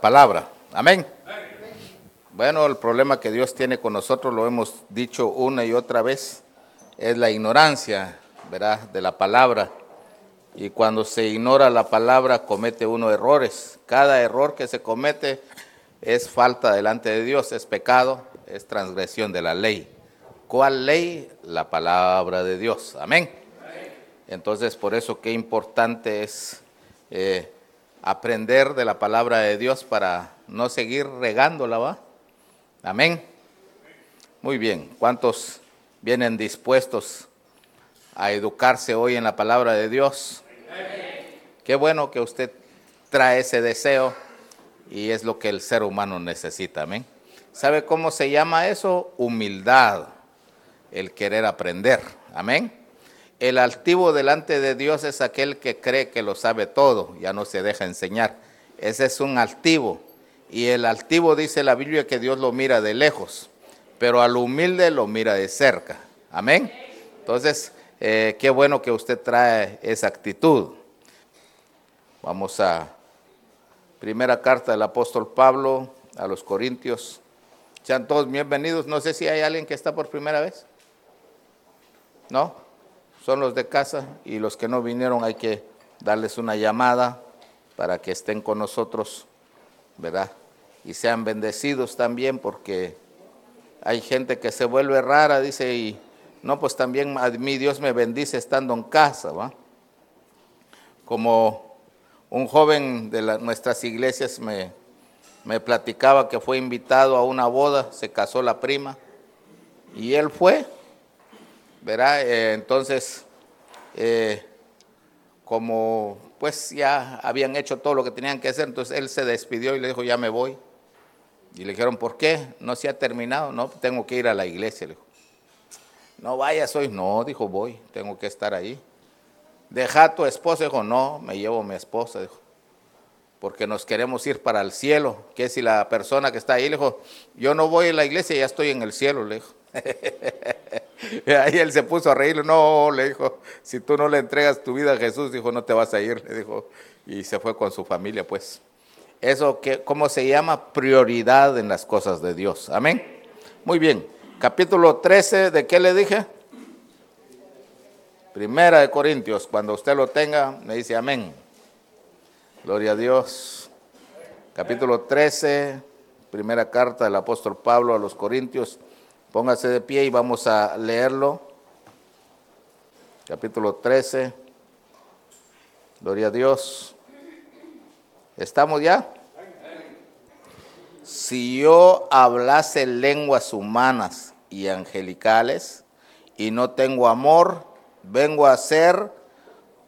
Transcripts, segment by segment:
Palabra. Amén. Bueno, el problema que Dios tiene con nosotros, lo hemos dicho una y otra vez, es la ignorancia, ¿verdad?, de la palabra. Y cuando se ignora la palabra, comete uno errores. Cada error que se comete es falta delante de Dios, es pecado, es transgresión de la ley. ¿Cuál ley? La palabra de Dios. Amén. Entonces, por eso qué importante es eh, aprender de la palabra de Dios para no seguir regándola, ¿va? Amén. Muy bien, ¿cuántos vienen dispuestos a educarse hoy en la palabra de Dios? Qué bueno que usted trae ese deseo y es lo que el ser humano necesita, amén. ¿Sabe cómo se llama eso? Humildad, el querer aprender, amén. El altivo delante de Dios es aquel que cree que lo sabe todo, ya no se deja enseñar. Ese es un altivo. Y el altivo dice la Biblia que Dios lo mira de lejos, pero al humilde lo mira de cerca. Amén. Entonces, eh, qué bueno que usted trae esa actitud. Vamos a primera carta del apóstol Pablo a los Corintios. Sean todos bienvenidos. No sé si hay alguien que está por primera vez. ¿No? Son los de casa y los que no vinieron hay que darles una llamada para que estén con nosotros, ¿verdad? Y sean bendecidos también porque hay gente que se vuelve rara, dice, y no, pues también a mí Dios me bendice estando en casa, ¿va? Como un joven de nuestras iglesias me, me platicaba que fue invitado a una boda, se casó la prima, y él fue, ¿verdad? Eh, entonces, eh, como pues ya habían hecho todo lo que tenían que hacer, entonces él se despidió y le dijo, ya me voy. Y le dijeron, ¿por qué? No se ha terminado, no, tengo que ir a la iglesia. Le dijo, no vayas hoy, no, dijo, voy, tengo que estar ahí. Deja a tu esposa, dijo, no, me llevo a mi esposa, dijo, porque nos queremos ir para el cielo. Que si la persona que está ahí le dijo, yo no voy a la iglesia, ya estoy en el cielo, le dijo. Ahí él se puso a reír, no, le dijo, si tú no le entregas tu vida a Jesús, dijo, no te vas a ir, le dijo, y se fue con su familia, pues. Eso, que, ¿cómo se llama? Prioridad en las cosas de Dios. Amén. Muy bien. Capítulo 13, ¿de qué le dije? Primera de Corintios. Cuando usted lo tenga, me dice amén. Gloria a Dios. Capítulo 13, primera carta del apóstol Pablo a los Corintios. Póngase de pie y vamos a leerlo. Capítulo 13. Gloria a Dios. ¿Estamos ya? Si yo hablase lenguas humanas y angelicales y no tengo amor, vengo a ser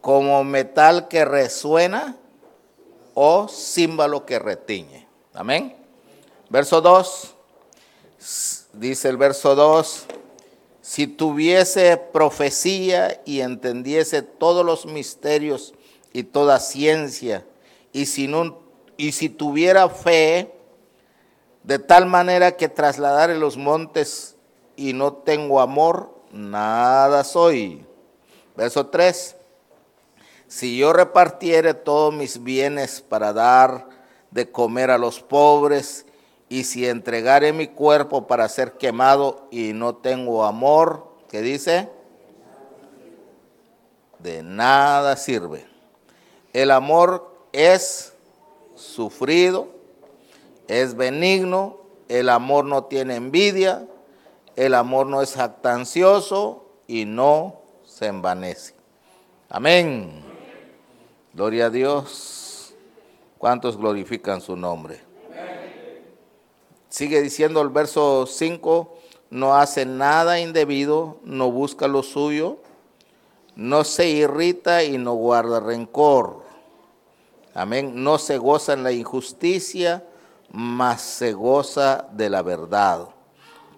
como metal que resuena o címbalo que retiñe. Amén. Verso 2 dice el verso 2, si tuviese profecía y entendiese todos los misterios y toda ciencia, y si, y si tuviera fe, de tal manera que trasladare los montes y no tengo amor, nada soy. Verso 3, si yo repartiere todos mis bienes para dar de comer a los pobres, y si entregare mi cuerpo para ser quemado y no tengo amor, ¿qué dice? De nada sirve. El amor es sufrido, es benigno, el amor no tiene envidia, el amor no es jactancioso y no se envanece. Amén. Gloria a Dios. ¿Cuántos glorifican su nombre? Sigue diciendo el verso 5, no hace nada indebido, no busca lo suyo, no se irrita y no guarda rencor. Amén. No se goza en la injusticia, mas se goza de la verdad.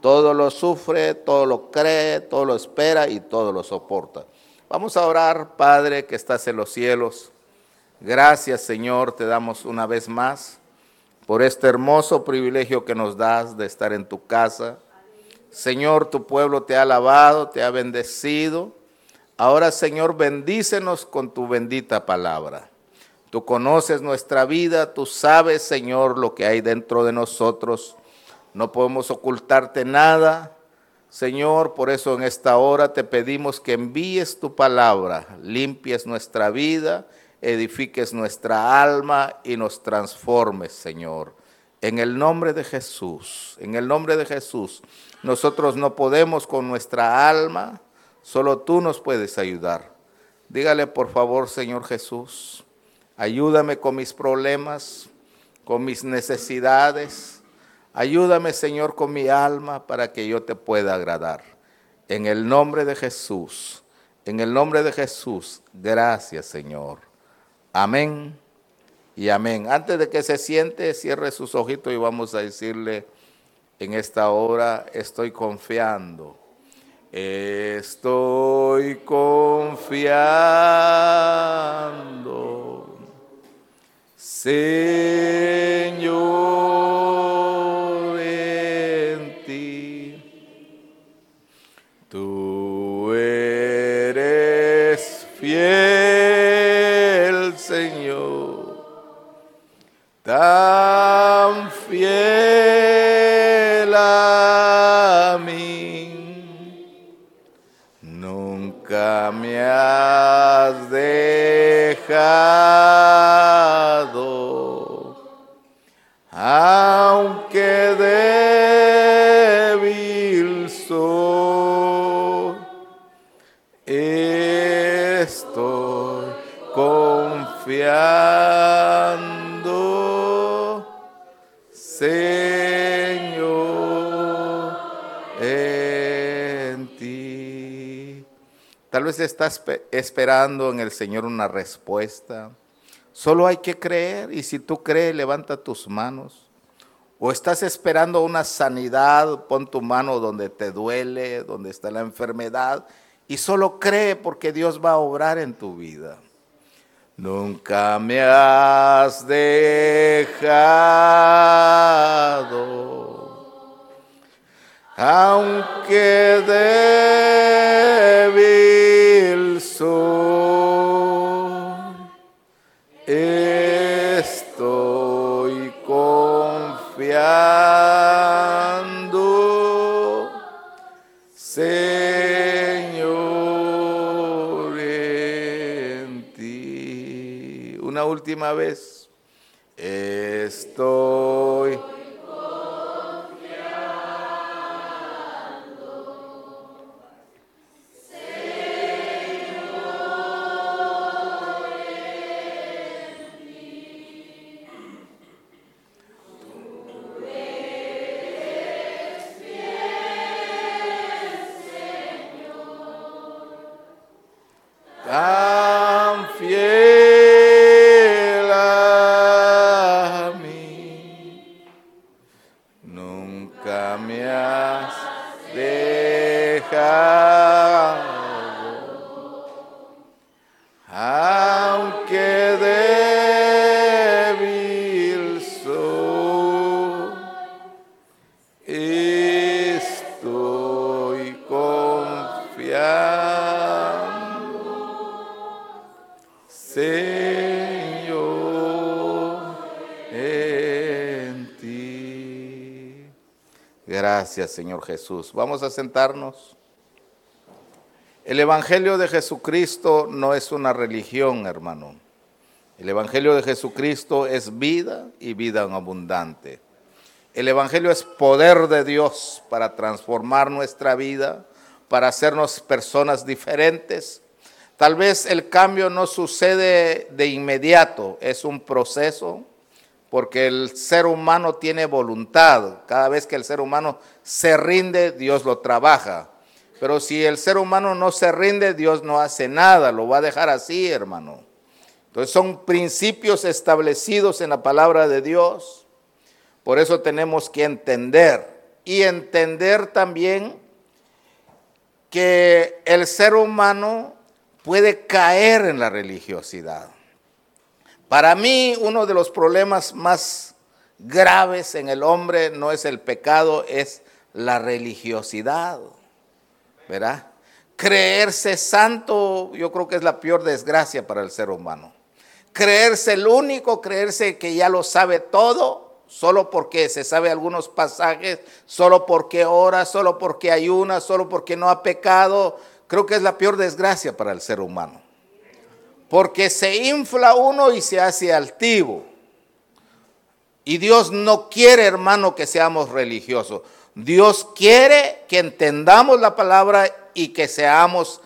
Todo lo sufre, todo lo cree, todo lo espera y todo lo soporta. Vamos a orar, Padre que estás en los cielos. Gracias, Señor, te damos una vez más por este hermoso privilegio que nos das de estar en tu casa. Señor, tu pueblo te ha alabado, te ha bendecido. Ahora, Señor, bendícenos con tu bendita palabra. Tú conoces nuestra vida, tú sabes, Señor, lo que hay dentro de nosotros. No podemos ocultarte nada. Señor, por eso en esta hora te pedimos que envíes tu palabra, limpies nuestra vida, edifiques nuestra alma y nos transformes, Señor. En el nombre de Jesús, en el nombre de Jesús, nosotros no podemos con nuestra alma, solo tú nos puedes ayudar. Dígale por favor, Señor Jesús, Ayúdame con mis problemas, con mis necesidades. Ayúdame, Señor, con mi alma para que yo te pueda agradar. En el nombre de Jesús, en el nombre de Jesús, gracias, Señor. Amén y amén. Antes de que se siente, cierre sus ojitos y vamos a decirle en esta hora, estoy confiando. Estoy confiando Señor, dejado vez estás esperando en el Señor una respuesta Solo hay que creer y si tú crees, levanta tus manos. O estás esperando una sanidad, pon tu mano donde te duele, donde está la enfermedad y solo cree porque Dios va a obrar en tu vida. Nunca me has dejado, aunque débil última vez. Señor Jesús. Vamos a sentarnos. El Evangelio de Jesucristo no es una religión, hermano. El Evangelio de Jesucristo es vida y vida abundante. El Evangelio es poder de Dios para transformar nuestra vida, para hacernos personas diferentes. Tal vez el cambio no sucede de inmediato, es un proceso, porque el ser humano tiene voluntad. Cada vez que el ser humano se rinde, Dios lo trabaja. Pero si el ser humano no se rinde, Dios no hace nada, lo va a dejar así, hermano. Entonces son principios establecidos en la palabra de Dios. Por eso tenemos que entender y entender también que el ser humano puede caer en la religiosidad. Para mí uno de los problemas más graves en el hombre no es el pecado, es la religiosidad. ¿Verdad? Creerse santo yo creo que es la peor desgracia para el ser humano. Creerse el único, creerse que ya lo sabe todo, solo porque se sabe algunos pasajes, solo porque ora, solo porque ayuna, solo porque no ha pecado, creo que es la peor desgracia para el ser humano. Porque se infla uno y se hace altivo. Y Dios no quiere, hermano, que seamos religiosos. Dios quiere que entendamos la palabra y que seamos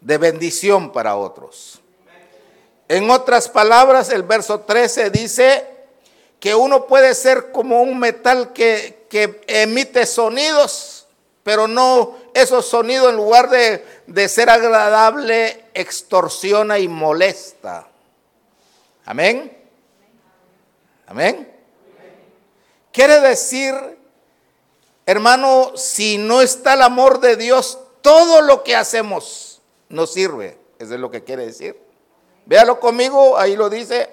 de bendición para otros. En otras palabras, el verso 13 dice que uno puede ser como un metal que, que emite sonidos, pero no esos sonidos en lugar de, de ser agradable, extorsiona y molesta. Amén. Amén. Quiere decir Hermano, si no está el amor de Dios, todo lo que hacemos no sirve. Eso es lo que quiere decir. Véalo conmigo, ahí lo dice.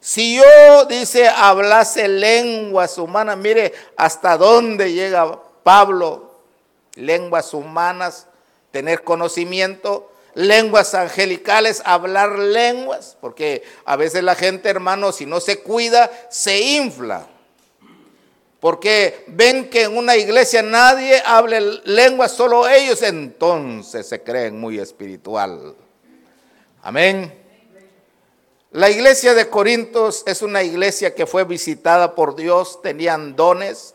Si yo, dice, hablase lenguas humanas, mire hasta dónde llega Pablo, lenguas humanas, tener conocimiento, lenguas angelicales, hablar lenguas, porque a veces la gente, hermano, si no se cuida, se infla. Porque ven que en una iglesia nadie hable lengua, solo ellos, entonces se creen muy espiritual. Amén. La iglesia de Corintios es una iglesia que fue visitada por Dios, tenían dones.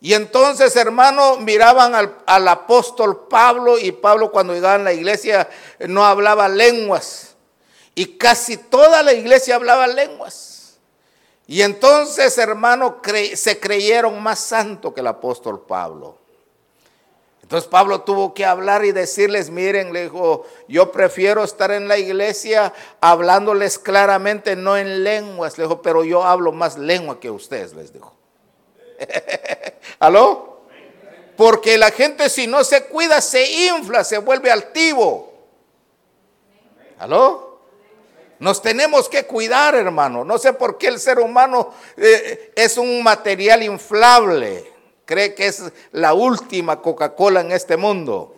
Y entonces, hermano, miraban al, apóstol Pablo y Pablo cuando llegaba a la iglesia no hablaba lenguas. Y casi toda la iglesia hablaba lenguas. Y entonces, hermano, se creyeron más santo que el apóstol Pablo. Entonces Pablo tuvo que hablar y decirles, miren, le dijo, yo prefiero estar en la iglesia hablándoles claramente, no en lenguas, le dijo, pero yo hablo más lengua que ustedes, les dijo. ¿Aló? Porque la gente si no se cuida se infla, se vuelve altivo. ¿Aló? Nos tenemos que cuidar, hermano. No sé por qué el ser humano eh, es un material inflable. Cree que es la última Coca-Cola en este mundo.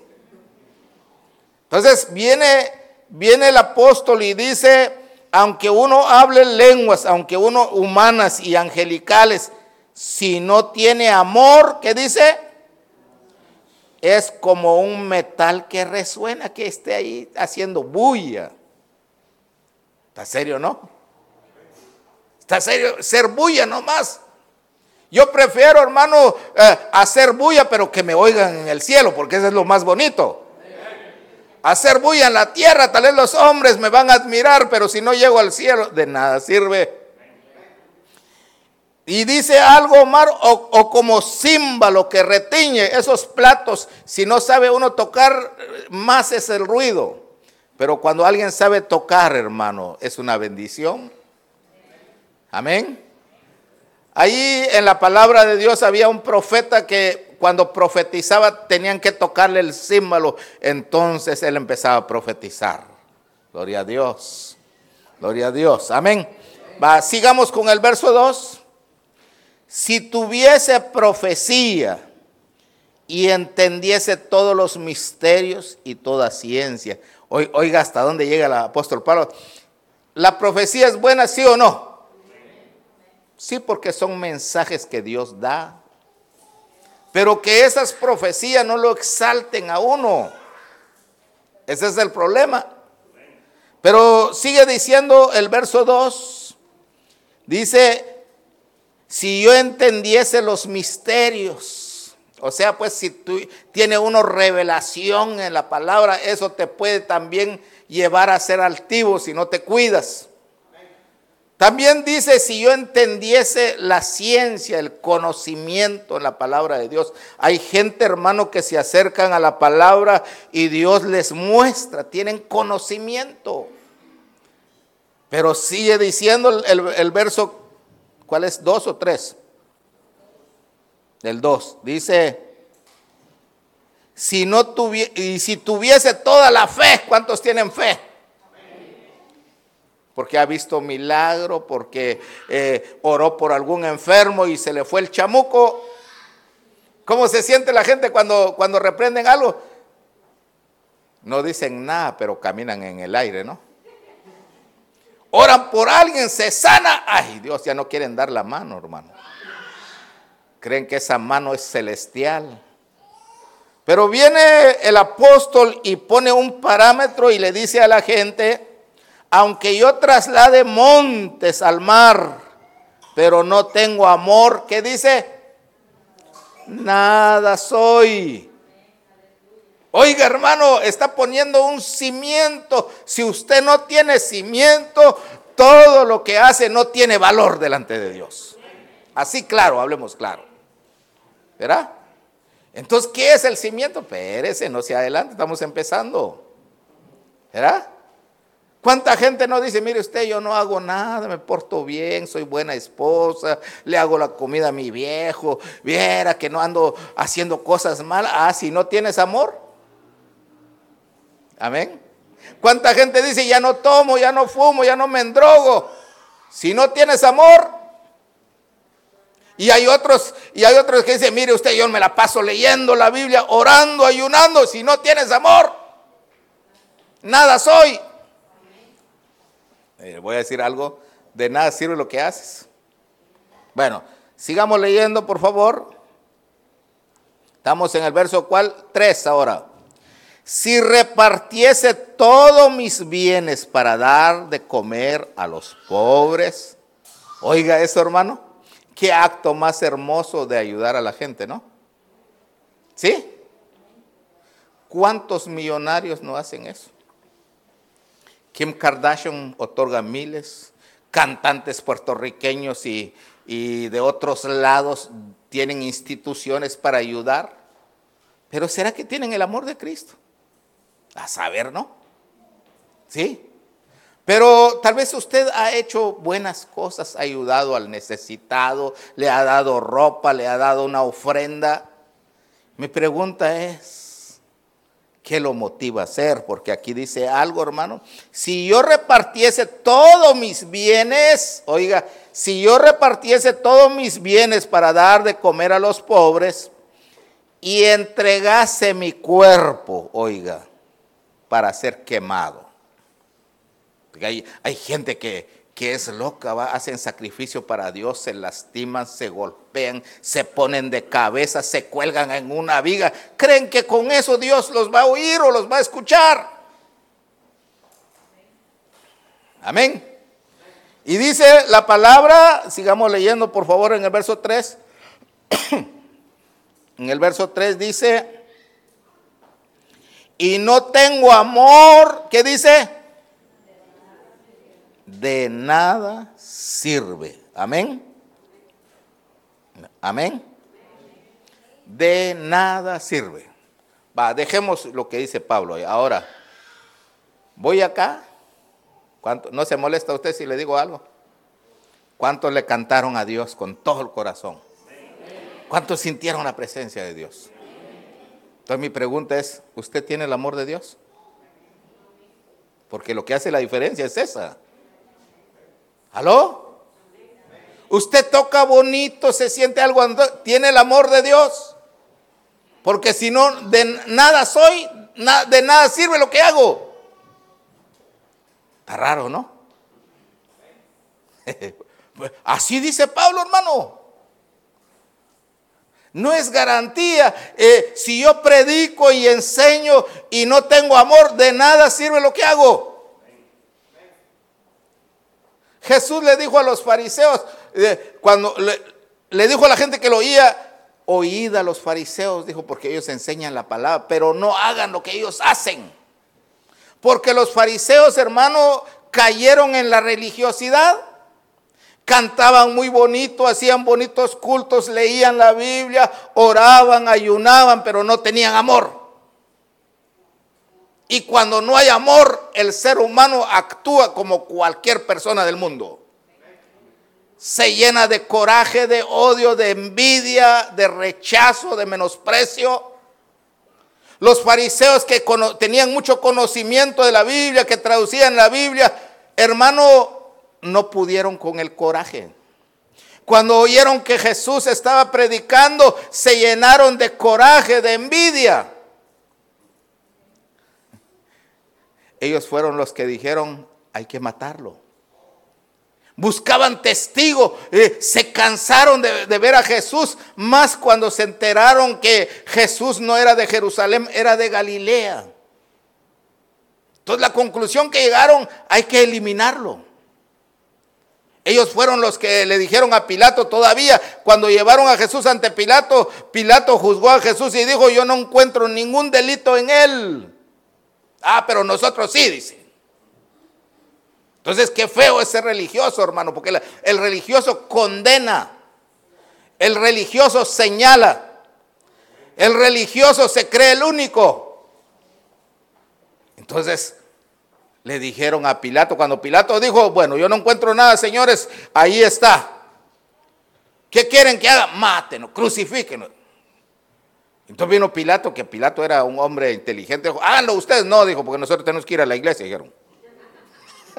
Entonces viene, viene el apóstol y dice, aunque uno hable lenguas, aunque uno humanas y angelicales, si no tiene amor, ¿qué dice? Es como un metal que resuena, que esté ahí haciendo bulla. ¿Está serio, no? ¿Está serio? Ser bulla nomás. Yo prefiero, hermano, eh, hacer bulla, pero que me oigan en el cielo, porque eso es lo más bonito. Hacer bulla en la tierra, tal vez los hombres me van a admirar, pero si no llego al cielo, de nada sirve. Y dice algo, Omar, o, como címbalo que retiñe esos platos, si no sabe uno tocar, más es el ruido. Pero cuando alguien sabe tocar, hermano, es una bendición. Amén. Ahí en la palabra de Dios había un profeta que cuando profetizaba tenían que tocarle el símbolo. Entonces él empezaba a profetizar. Gloria a Dios. Gloria a Dios. Amén. Sigamos con el verso 2. Si tuviese profecía y entendiese todos los misterios y toda ciencia. Oiga, ¿hasta dónde llega el apóstol Pablo? ¿La profecía es buena, sí o no? Sí, porque son mensajes que Dios da. Pero que esas profecías no lo exalten a uno. Ese es el problema. Pero sigue diciendo el verso 2. Dice, si yo entendiese los misterios o sea, pues si tú tienes una revelación en la palabra, eso te puede también llevar a ser altivo si no te cuidas. También dice, si yo entendiese la ciencia, el conocimiento en la palabra de Dios. Hay gente, hermano, que se acercan a la palabra y Dios les muestra, tienen conocimiento. Pero sigue diciendo el, el verso, ¿cuál es? ¿Dos o tres? Del dos. Dice, si no tuviese, y si tuviese toda la fe, ¿cuántos tienen fe? Porque ha visto milagro, porque eh, oró por algún enfermo y se le fue el chamuco. ¿Cómo se siente la gente cuando, cuando reprenden algo? No dicen nada, pero caminan en el aire, ¿no? Oran por alguien, se sana. Ay, Dios, ya no quieren dar la mano, hermano. Creen que esa mano es celestial. Pero viene el apóstol y pone un parámetro y le dice a la gente, aunque yo traslade montes al mar, pero no tengo amor, ¿qué dice? Nada soy. Oiga hermano, está poniendo un cimiento. Si usted no tiene cimiento, todo lo que hace no tiene valor delante de Dios. Así claro, hablemos claro. ¿Verdad? Entonces, ¿qué es el cimiento? Espérese, no se adelante, estamos empezando. ¿Verdad? ¿Cuánta gente no dice, mire usted, yo no hago nada, me porto bien, soy buena esposa, le hago la comida a mi viejo, viera que no ando haciendo cosas malas? Ah, si no tienes amor. Amén. ¿Cuánta gente dice, ya no tomo, ya no fumo, ya no me endrogo? Si no tienes amor, y hay otros, y hay otros que dicen, mire usted, yo me la paso leyendo la Biblia, orando, ayunando, si no tienes amor, nada soy. Eh, voy a decir algo, de nada sirve lo que haces. Bueno, sigamos leyendo, por favor. Estamos en el verso cual 3 ahora. Si repartiese todos mis bienes para dar de comer a los pobres. Oiga eso, hermano. Qué acto más hermoso de ayudar a la gente, ¿no? ¿Sí? ¿Cuántos millonarios no hacen eso? Kim Kardashian otorga miles, cantantes puertorriqueños y, y de otros lados tienen instituciones para ayudar. Pero ¿será que tienen el amor de Cristo? A saber, ¿no? ¿Sí? Pero tal vez usted ha hecho buenas cosas, ha ayudado al necesitado, le ha dado ropa, le ha dado una ofrenda. Mi pregunta es, ¿qué lo motiva a hacer? Porque aquí dice algo, hermano. Si yo repartiese todos mis bienes, oiga, si yo repartiese todos mis bienes para dar de comer a los pobres y entregase mi cuerpo, oiga, para ser quemado hay, gente que, es loca, hacen sacrificio para Dios, se lastiman, se golpean, se ponen de cabeza, se cuelgan en una viga. Creen que con eso Dios los va a oír o los va a escuchar. Amén. Y dice la palabra, sigamos leyendo por favor en el verso 3. en el verso 3 dice, y no tengo amor, ¿qué dice? de nada sirve. Amén. Amén. De nada sirve. Va, dejemos lo que dice Pablo. Ahora, voy acá. ¿Cuánto, ¿No se molesta usted si le digo algo? ¿Cuántos le cantaron a Dios con todo el corazón? ¿Cuántos sintieron la presencia de Dios? Entonces mi pregunta es, ¿usted tiene el amor de Dios? Porque lo que hace la diferencia es esa. ¿Aló? Usted toca bonito, se siente algo, tiene el amor de Dios. Porque si no, de nada soy, de nada sirve lo que hago. Está raro, ¿no? Así dice Pablo, hermano. No es garantía. Eh, si yo predico y enseño y no tengo amor, de nada sirve lo que hago. Jesús le dijo a los fariseos, eh, cuando le, dijo a la gente que lo oía, oíd a los fariseos, dijo, porque ellos enseñan la palabra, pero no hagan lo que ellos hacen. Porque los fariseos, hermano, cayeron en la religiosidad, cantaban muy bonito, hacían bonitos cultos, leían la Biblia, oraban, ayunaban, pero no tenían amor. Y cuando no hay amor, el ser humano actúa como cualquier persona del mundo. Se llena de coraje, de odio, de envidia, de rechazo, de menosprecio. Los fariseos que tenían mucho conocimiento de la Biblia, que traducían la Biblia, hermano, no pudieron con el coraje. Cuando oyeron que Jesús estaba predicando, se llenaron de coraje, de envidia. Ellos fueron los que dijeron, hay que matarlo. Buscaban testigo, eh, se cansaron de, de ver a Jesús, más cuando se enteraron que Jesús no era de Jerusalén, era de Galilea. Entonces la conclusión que llegaron, hay que eliminarlo. Ellos fueron los que le dijeron a Pilato todavía, cuando llevaron a Jesús ante Pilato, Pilato juzgó a Jesús y dijo, yo no encuentro ningún delito en él. Ah, pero nosotros sí, dice. Entonces, qué feo ese religioso, hermano, porque el religioso condena, el religioso señala, el religioso se cree el único. Entonces, le dijeron a Pilato, cuando Pilato dijo, bueno, yo no encuentro nada, señores, ahí está. ¿Qué quieren que haga? Mátenos, crucifíquenos. Entonces vino Pilato, que Pilato era un hombre inteligente. Dijo, háganlo ustedes. No, dijo, porque nosotros tenemos que ir a la iglesia, dijeron.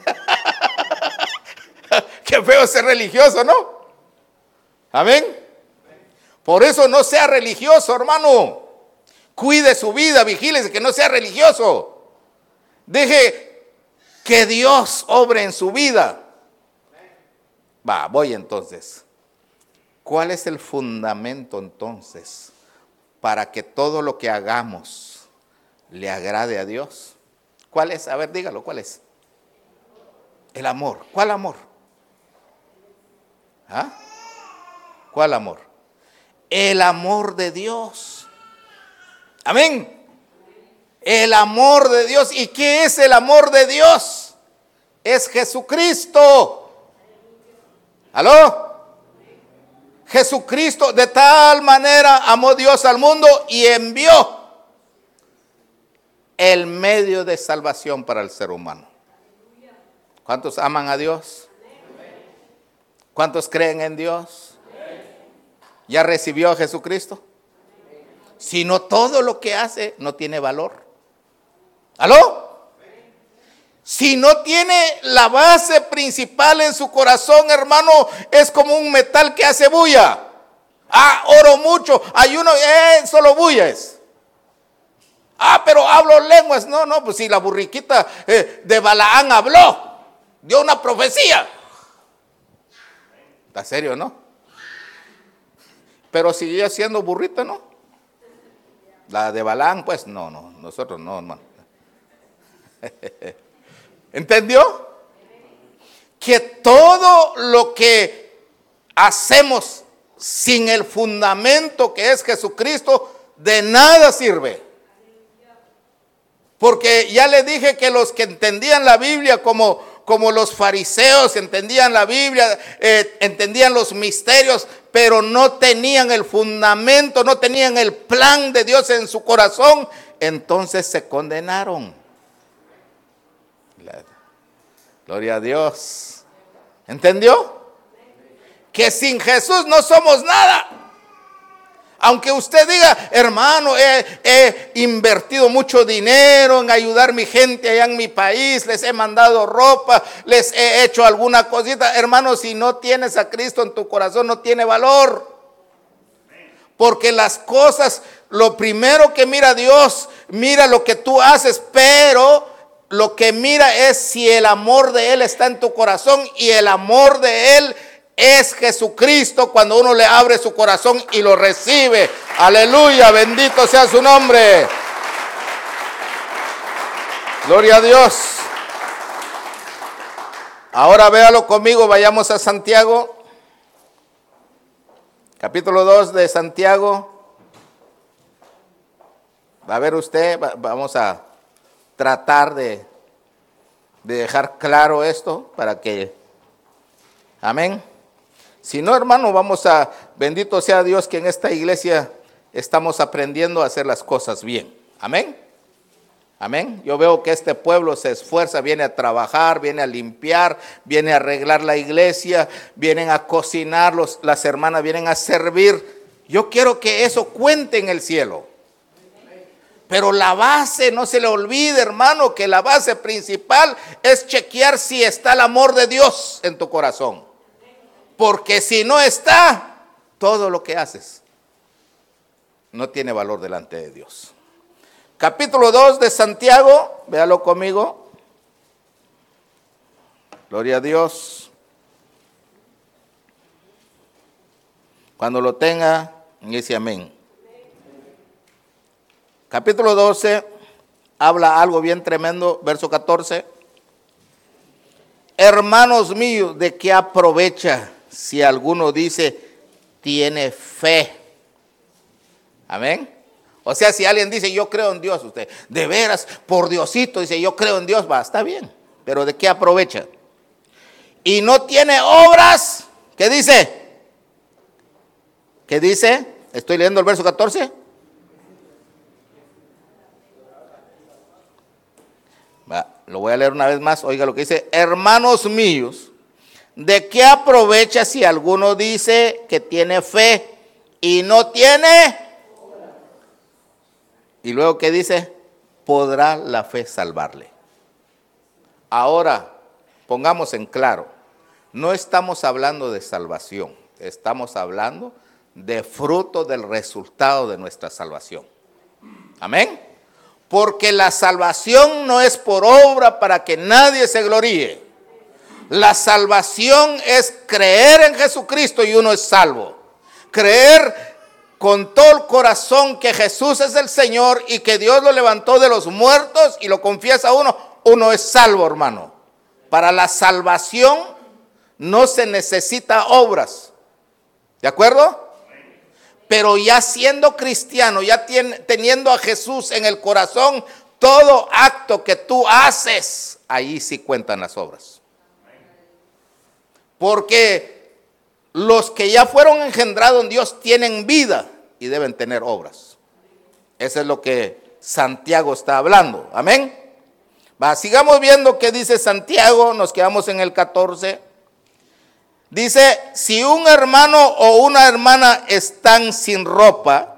Qué feo ser religioso, ¿no? Amén. Por eso no sea religioso, hermano. Cuide su vida, vigílese que no sea religioso. Deje que Dios obre en su vida. Va, voy entonces. ¿Cuál es el fundamento entonces para que todo lo que hagamos le agrade a Dios? ¿Cuál es? A ver, dígalo, ¿cuál es? El amor. ¿Cuál amor? ¿Ah? ¿Cuál amor? El amor de Dios. Amén. El amor de Dios. ¿Y qué es el amor de Dios? Es Jesucristo. ¿Aló? Jesucristo de tal manera amó Dios al mundo y envió el medio de salvación para el ser humano. ¿Cuántos aman a Dios? ¿Cuántos creen en Dios? ¿Ya recibió a Jesucristo? Si no todo lo que hace no tiene valor. ¿Aló? Si no tiene la base principal en su corazón, hermano, es como un metal que hace bulla. Ah, oro mucho, ayuno, eh, solo bulla es. Ah, pero hablo lenguas. No, no, pues si la burriquita eh, de Balaán habló, dio una profecía. Está serio, ¿no? Pero sigue siendo burrita, ¿no? La de Balaán, pues no, no, nosotros no, hermano. ¿Entendió? Que todo lo que hacemos sin el fundamento que es Jesucristo, de nada sirve. Porque ya le dije que los que entendían la Biblia como, como los fariseos, entendían la Biblia, eh, entendían los misterios, pero no tenían el fundamento, no tenían el plan de Dios en su corazón, entonces se condenaron. Gloria a Dios. ¿Entendió? Que sin Jesús no somos nada. Aunque usted diga, hermano, he, invertido mucho dinero en ayudar a mi gente allá en mi país, les he mandado ropa, les he hecho alguna cosita. Hermano, si no tienes a Cristo en tu corazón, no tiene valor. Porque las cosas, lo primero que mira Dios, mira lo que tú haces, pero lo que mira es si el amor de Él está en tu corazón y el amor de Él es Jesucristo cuando uno le abre su corazón y lo recibe. Aleluya, bendito sea su nombre. Gloria a Dios. Ahora véalo conmigo, vayamos a Santiago. Capítulo 2 de Santiago. Va a ver usted, vamos a tratar de, dejar claro esto para que, amén. Si no, hermano, vamos a, bendito sea Dios que en esta iglesia estamos aprendiendo a hacer las cosas bien. Amén. Amén. Yo veo que este pueblo se esfuerza, viene a trabajar, viene a limpiar, viene a arreglar la iglesia, vienen a cocinar, las hermanas vienen a servir. Yo quiero que eso cuente en el cielo. Pero la base, no se le olvide, hermano, que la base principal es chequear si está el amor de Dios en tu corazón. Porque si no está, todo lo que haces no tiene valor delante de Dios. Capítulo 2 de Santiago, véalo conmigo. Gloria a Dios. Cuando lo tenga, dice amén. Capítulo 12 habla algo bien tremendo, verso 14. Hermanos míos, ¿de qué aprovecha si alguno dice tiene fe? Amén. O sea, si alguien dice, yo creo en Dios, usted, de veras, por Diosito, dice, yo creo en Dios, va, está bien. Pero ¿de qué aprovecha? Y no tiene obras, ¿qué dice? ¿Qué dice? Estoy leyendo el verso 14. Va, lo voy a leer una vez más. Oiga lo que dice, hermanos míos, ¿de qué aprovecha si alguno dice que tiene fe y no tiene y luego, ¿qué dice? Podrá la fe salvarle. Ahora, pongamos en claro, no estamos hablando de salvación, estamos hablando de fruto del resultado de nuestra salvación. Amén. Porque la salvación no es por obra para que nadie se gloríe. La salvación es creer en Jesucristo y uno es salvo. Creer con todo el corazón que Jesús es el Señor y que Dios lo levantó de los muertos y lo confiesa uno, uno es salvo, hermano. Para la salvación no se necesita obras. ¿De acuerdo? Pero ya siendo cristiano, ya teniendo a Jesús en el corazón, todo acto que tú haces, ahí sí cuentan las obras. Porque los que ya fueron engendrados en Dios tienen vida y deben tener obras. Eso es lo que Santiago está hablando. Amén. Va, sigamos viendo qué dice Santiago, nos quedamos en el 14. Dice, si un hermano o una hermana están sin ropa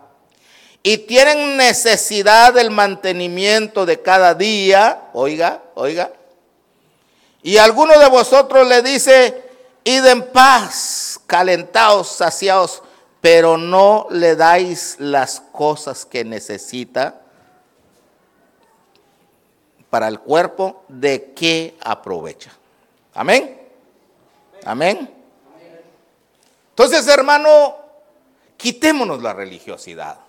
y tienen necesidad del mantenimiento de cada día, oiga, oiga, y alguno de vosotros le dice, id en paz, calentados, saciados, pero no le dais las cosas que necesita para el cuerpo, ¿de qué aprovecha? Amén. Amén. Entonces, hermano, quitémonos la religiosidad.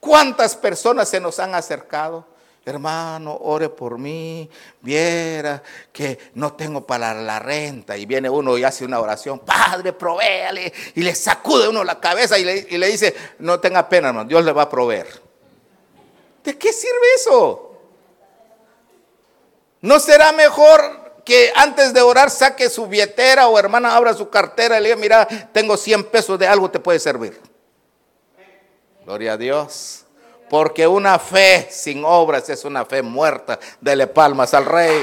¿Cuántas personas se nos han acercado? hermano, ore por mí, viera que no tengo para la renta. Y viene uno y hace una oración, Padre, provéale. Y le sacude uno la cabeza y le, dice, no tenga pena, hermano, Dios le va a proveer. ¿De qué sirve eso? ¿No será mejor que antes de orar saque su billetera o hermana abra su cartera y le diga, mira, tengo 100 pesos de algo, te puede servir? Gloria a Dios. Porque una fe sin obras es una fe muerta. Dele palmas al rey.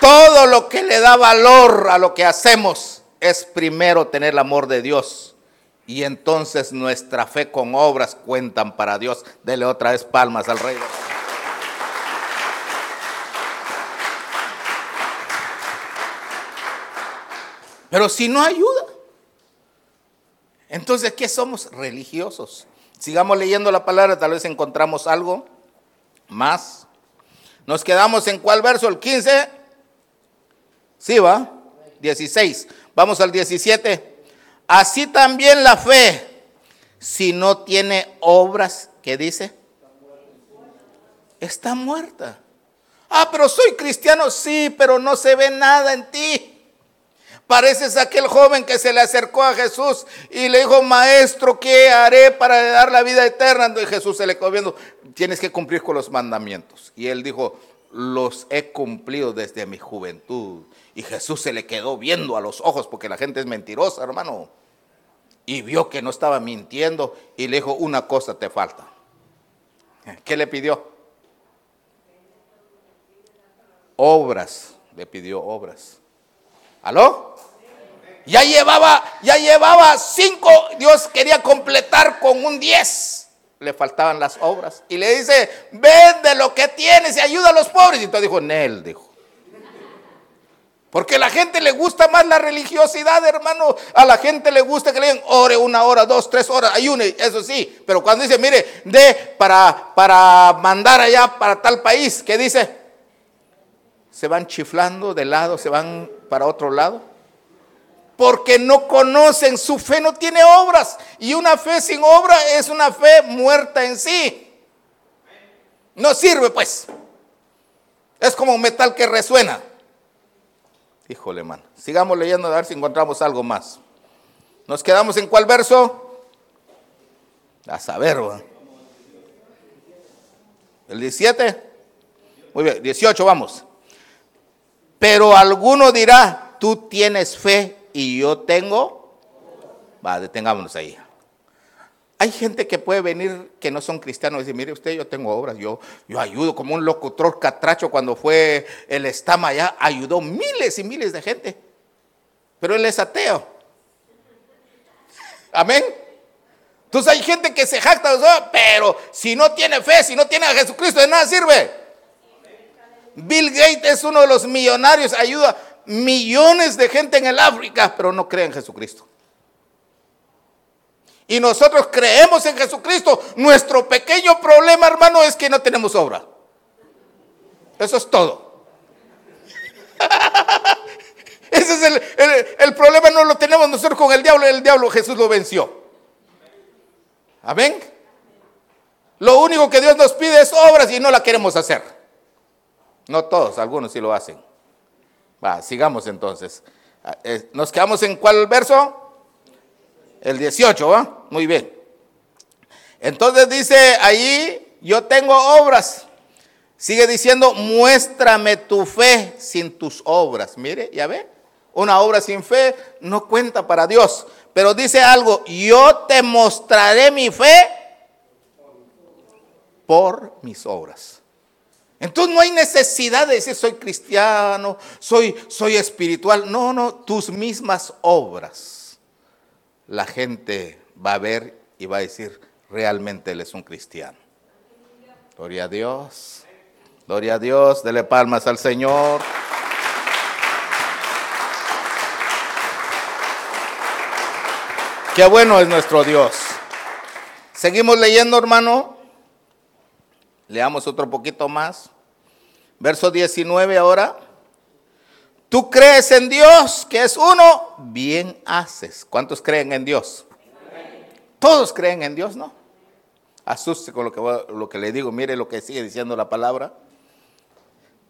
Todo lo que le da valor a lo que hacemos es primero tener el amor de Dios. Y entonces nuestra fe con obras cuentan para Dios. Dele otra vez palmas al rey. Pero si no ayuda, entonces, ¿qué somos? Religiosos. Sigamos leyendo la palabra, tal vez encontramos algo más. Nos quedamos en cuál verso, el 15. Sí, va. 16. Vamos al 17. Así también la fe, si no tiene obras, ¿qué dice? Está muerta. Ah, pero soy cristiano, sí, pero no se ve nada en ti. Pareces aquel joven que se le acercó a Jesús y le dijo, maestro, ¿qué haré para dar la vida eterna? Y Jesús se le viendo, tienes que cumplir con los mandamientos. Y él dijo, los he cumplido desde mi juventud. Y Jesús se le quedó viendo a los ojos porque la gente es mentirosa, hermano. y vio que no estaba mintiendo y le dijo, una cosa te falta. ¿Qué le pidió? Obras, le pidió obras. ¿Aló? Ya llevaba, ya llevaba cinco, Dios quería completar con un diez. Le faltaban las obras. Y le dice, vende lo que tienes y ayuda a los pobres. Y entonces dijo, Nel, dijo. Porque a la gente le gusta más la religiosidad, hermano. A la gente le gusta que le digan, ore una hora, dos, tres horas, ayune, eso sí. Pero cuando dice, mire, de para, para mandar allá para tal país, ¿qué dice? Se van chiflando de lado, se van para otro lado. Porque no conocen, su fe no tiene obras. Y una fe sin obra es una fe muerta en sí. No sirve, pues. Es como un metal que resuena. Híjole, man. Sigamos leyendo a ver si encontramos algo más. ¿Nos quedamos en cuál verso? A saber, ¿El 17? Muy bien, 18, vamos. Pero alguno dirá, tú tienes fe y yo tengo. Va, detengámonos ahí. Hay gente que puede venir que no son cristianos y decir, mire usted, yo tengo obras, yo, yo ayudo como un locutor catracho cuando fue el estama allá, ayudó miles y miles de gente. Pero él es ateo. Amén. Entonces hay gente que se jacta, pero si no tiene fe, si no tiene a Jesucristo, de nada sirve. Bill Gates es uno de los millonarios, ayuda millones de gente en el África, pero no cree en Jesucristo y nosotros creemos en Jesucristo, nuestro pequeño problema, hermano, es que no tenemos obra. Eso es todo. Ese es el, problema, no lo tenemos nosotros con el diablo, el diablo Jesús lo venció. Amén. Lo único que Dios nos pide es obras y no la queremos hacer. No todos, algunos sí lo hacen. Va, sigamos entonces. Ah, ¿Nos quedamos en cuál verso? El 18, ¿va? Muy bien. Entonces dice ahí, yo tengo obras. Sigue diciendo, muéstrame tu fe sin tus obras. Mire, ya ve, una obra sin fe no cuenta para Dios. Pero dice algo, yo te mostraré mi fe por mis obras. Entonces no hay necesidad de decir soy cristiano, soy, soy espiritual. No, no, tus mismas obras la gente va a ver y va a decir, realmente él es un cristiano. Gloria a Dios. Gloria a Dios. Dele palmas al Señor. Qué bueno es nuestro Dios. Seguimos leyendo, hermano. Leamos otro poquito más. Verso 19 ahora. Tú crees en Dios, que es uno, bien haces. ¿Cuántos creen en Dios? Todos creen en Dios, ¿no? Asuste con lo que, lo que le digo, mire lo que sigue diciendo la palabra.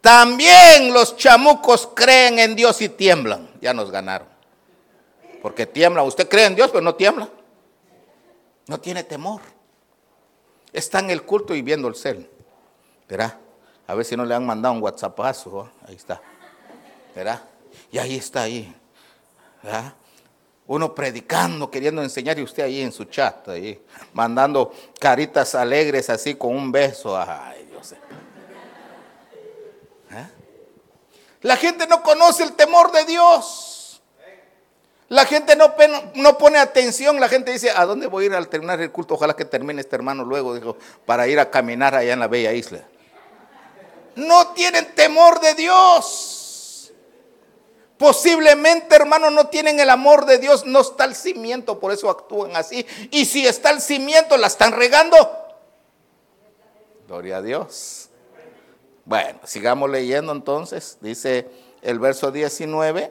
También los chamucos creen en Dios y tiemblan. Ya nos ganaron. Porque tiembla. Usted cree en Dios, pero no tiembla. No tiene temor. Está en el culto y viendo el cel. Verá, a ver si no le han mandado un WhatsAppazo. Ahí está. ¿verdad? Y ahí está ahí, ¿verdad? Uno predicando, queriendo enseñar y usted ahí en su chat, ahí, mandando caritas alegres así con un beso. Ay, Dios. ¿Eh? La gente no conoce el temor de Dios. La gente no, no, pone atención. La gente dice, ¿a dónde voy a ir al terminar el culto? Ojalá que termine este hermano luego, dijo, para ir a caminar allá en la bella isla. No tienen temor de Dios. Posiblemente, hermano, no tienen el amor de Dios, no está el cimiento, por eso actúan así. Y si está el cimiento, la están regando. Gloria a Dios. Bueno, sigamos leyendo entonces. Dice el verso 19,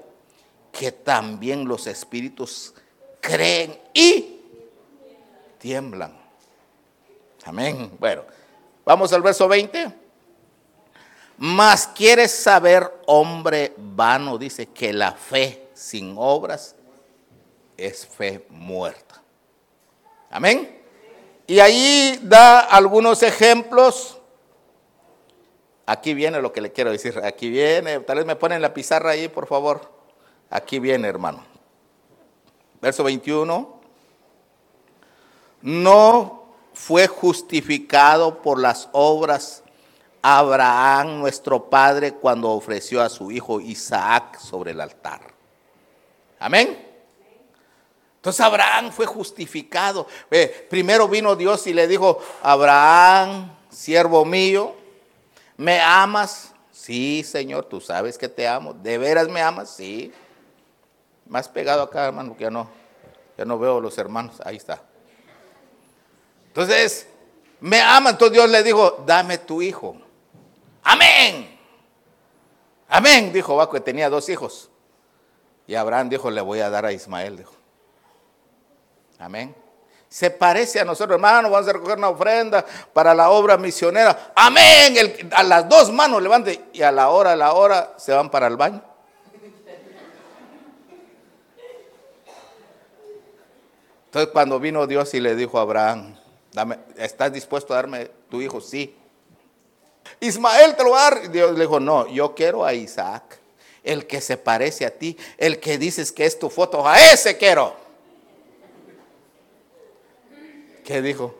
que también los espíritus creen y tiemblan. Amén. Bueno, vamos al verso 20. Mas quieres saber, hombre vano, dice que la fe sin obras es fe muerta. Amén. Y ahí da algunos ejemplos. Aquí viene lo que le quiero decir. Aquí viene, tal vez me ponen la pizarra ahí, por favor. Aquí viene, hermano. Verso 21. no fue justificado por las obras Abraham, nuestro padre, cuando ofreció a su hijo Isaac sobre el altar. Amén. Entonces Abraham fue justificado. primero vino Dios y le dijo, Abraham, siervo mío, ¿me amas? Sí, Señor, tú sabes que te amo. ¿De veras me amas? Sí. Más pegado acá, hermano, que ya no, ya no veo los hermanos. Ahí está. Entonces, me ama. Entonces Dios le dijo, dame tu hijo. Amén. Amén, dijo Baco, que tenía dos hijos. Y Abraham dijo, le voy a dar a Ismael, dijo. Amén. Se parece a nosotros, hermano, vamos a recoger una ofrenda para la obra misionera. Amén. a las dos manos levante y a la hora, a la hora se van para el baño. Entonces cuando vino Dios y le dijo a Abraham, ¿estás dispuesto a darme tu hijo? Sí. Ismael te lo va. Dios le dijo, no, yo quiero a Isaac, el que se parece a ti, el que dices que es tu foto, a ese quiero. ¿Qué dijo?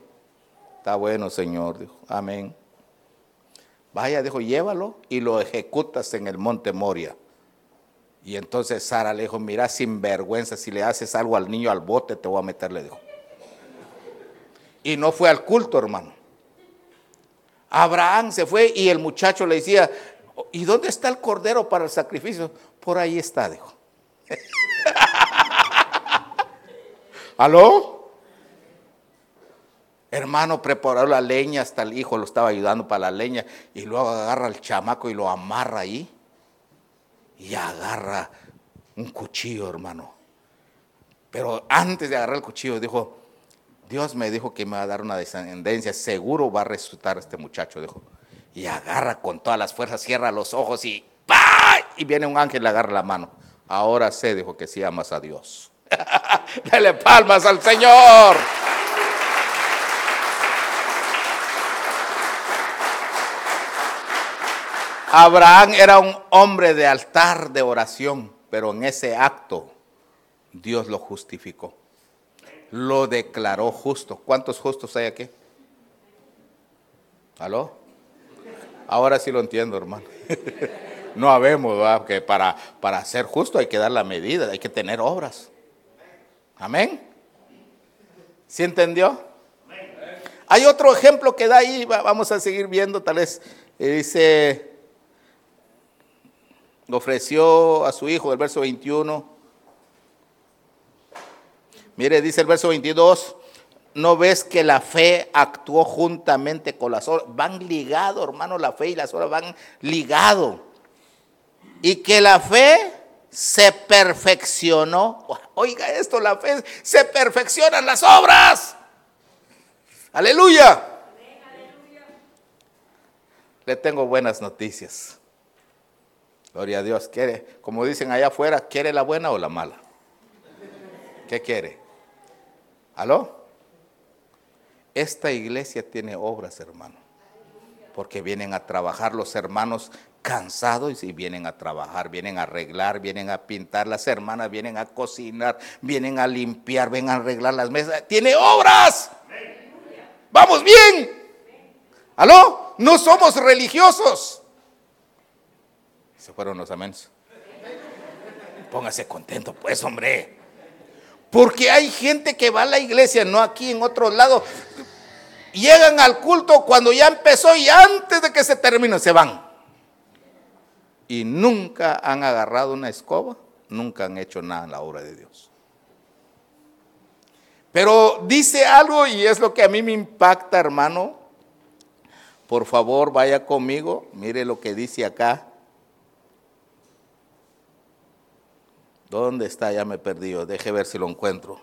Está bueno, Señor, dijo, amén. Vaya, dijo, llévalo y lo ejecutas en el monte Moria. Y entonces Sara le dijo, mira, sin vergüenza, si le haces algo al niño al bote, te voy a meterle, dijo y no fue al culto, hermano. Abraham se fue y el muchacho le decía, ¿y dónde está el cordero para el sacrificio? Por ahí está, dijo. ¿Aló? Hermano preparó la leña, hasta el hijo lo estaba ayudando para la leña y luego agarra al chamaco y lo amarra ahí y agarra un cuchillo, hermano. Pero antes de agarrar el cuchillo dijo, Dios me dijo que me va a dar una descendencia, seguro va a resucitar este muchacho, dijo. Y agarra con todas las fuerzas, cierra los ojos y ¡pah! Y viene un ángel y le agarra la mano. Ahora sé, dijo, que sí amas a Dios. Dale palmas al Señor. Abraham era un hombre de altar de oración, pero en ese acto Dios lo justificó lo declaró justo. ¿Cuántos justos hay aquí? ¿Aló? Ahora sí lo entiendo, hermano. no habemos, ¿verdad? que para, para ser justo hay que dar la medida, hay que tener obras. Amén. ¿Sí entendió? Hay otro ejemplo que da ahí, vamos a seguir viendo, tal vez eh, dice, ofreció a su hijo, el verso 21, Mire, dice el verso 22, ¿no ves que la fe actuó juntamente con las obras? Van ligados, hermano, la fe y las obras van ligados. Y que la fe se perfeccionó. Oiga esto, la fe se perfeccionan las obras. Aleluya. Le tengo buenas noticias. Gloria a Dios. ¿Quiere, como dicen allá afuera, ¿quiere la buena o la mala? ¿Qué quiere? ¿Aló? Esta iglesia tiene obras, hermano. Porque vienen a trabajar los hermanos cansados y vienen a trabajar, vienen a arreglar, vienen a pintar, las hermanas vienen a cocinar, vienen a limpiar, vienen a arreglar las mesas. Tiene obras. Vamos bien. ¿Aló? No somos religiosos. Se fueron los amenes. Póngase contento, pues, hombre. Porque hay gente que va a la iglesia, no aquí en otro lado. Llegan al culto cuando ya empezó y antes de que se termine se van. Y nunca han agarrado una escoba, nunca han hecho nada en la obra de Dios. Pero dice algo y es lo que a mí me impacta, hermano. Por favor, vaya conmigo, mire lo que dice acá. ¿Dónde está? Ya me he perdido. Deje ver si lo encuentro.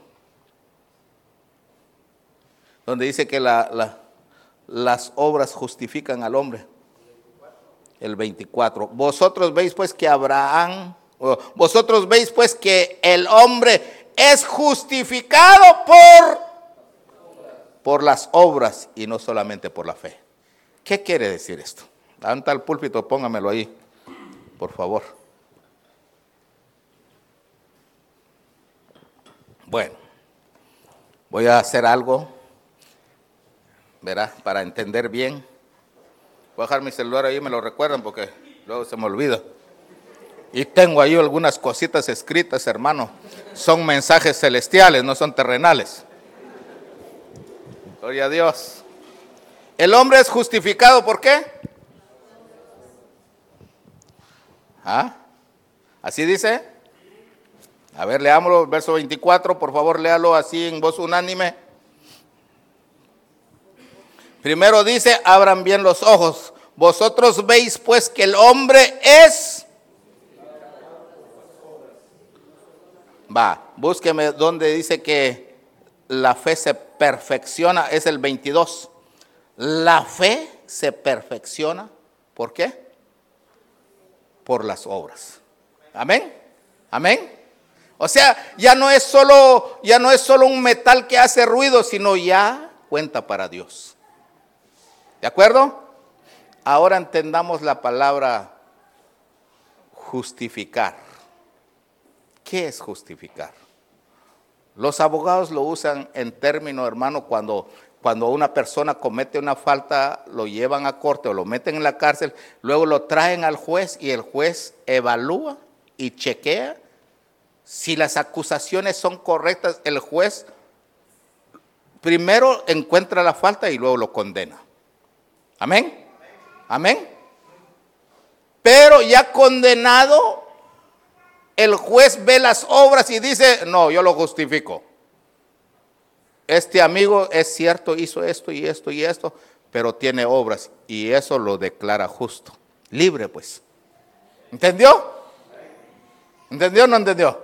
Donde dice que las obras justifican al hombre. El 24. Vosotros veis pues que Abraham, vosotros veis pues que el hombre es justificado por, por las obras y no solamente por la fe. ¿Qué quiere decir esto? Anta el púlpito, póngamelo ahí, por favor. Bueno, voy a hacer algo verá, para entender bien. Voy a dejar mi celular ahí, me lo recuerdan porque luego se me olvida. Y tengo ahí algunas cositas escritas, hermano. Son mensajes celestiales, no son terrenales. Gloria a Dios. El hombre es justificado, ¿por qué? ¿Ah? ¿Así dice? A ver, leámoslo, verso 24, por favor, léalo así en voz unánime. Primero dice, abran bien los ojos. Vosotros veis pues que el hombre es... Va, búsqueme donde dice que la fe se perfecciona, es el 22. La fe se perfecciona, ¿por qué? Por las obras. Amén. Amén. O sea, ya no es solo ya no es solo un metal que hace ruido, sino ya cuenta para Dios. ¿De acuerdo? Ahora entendamos la palabra justificar. ¿Qué es justificar? Los abogados lo usan en término, hermano, cuando, cuando una persona comete una falta, lo llevan a corte o lo meten en la cárcel, luego lo traen al juez y el juez evalúa y chequea si las acusaciones son correctas. El juez primero encuentra la falta y luego lo condena. Amén. Amén. Pero ya condenado, el juez ve las obras y dice, no, yo lo justifico. Este amigo es cierto, hizo esto y esto y esto, pero tiene obras y eso lo declara justo. Libre pues. ¿Entendió? ¿Entendió o no entendió?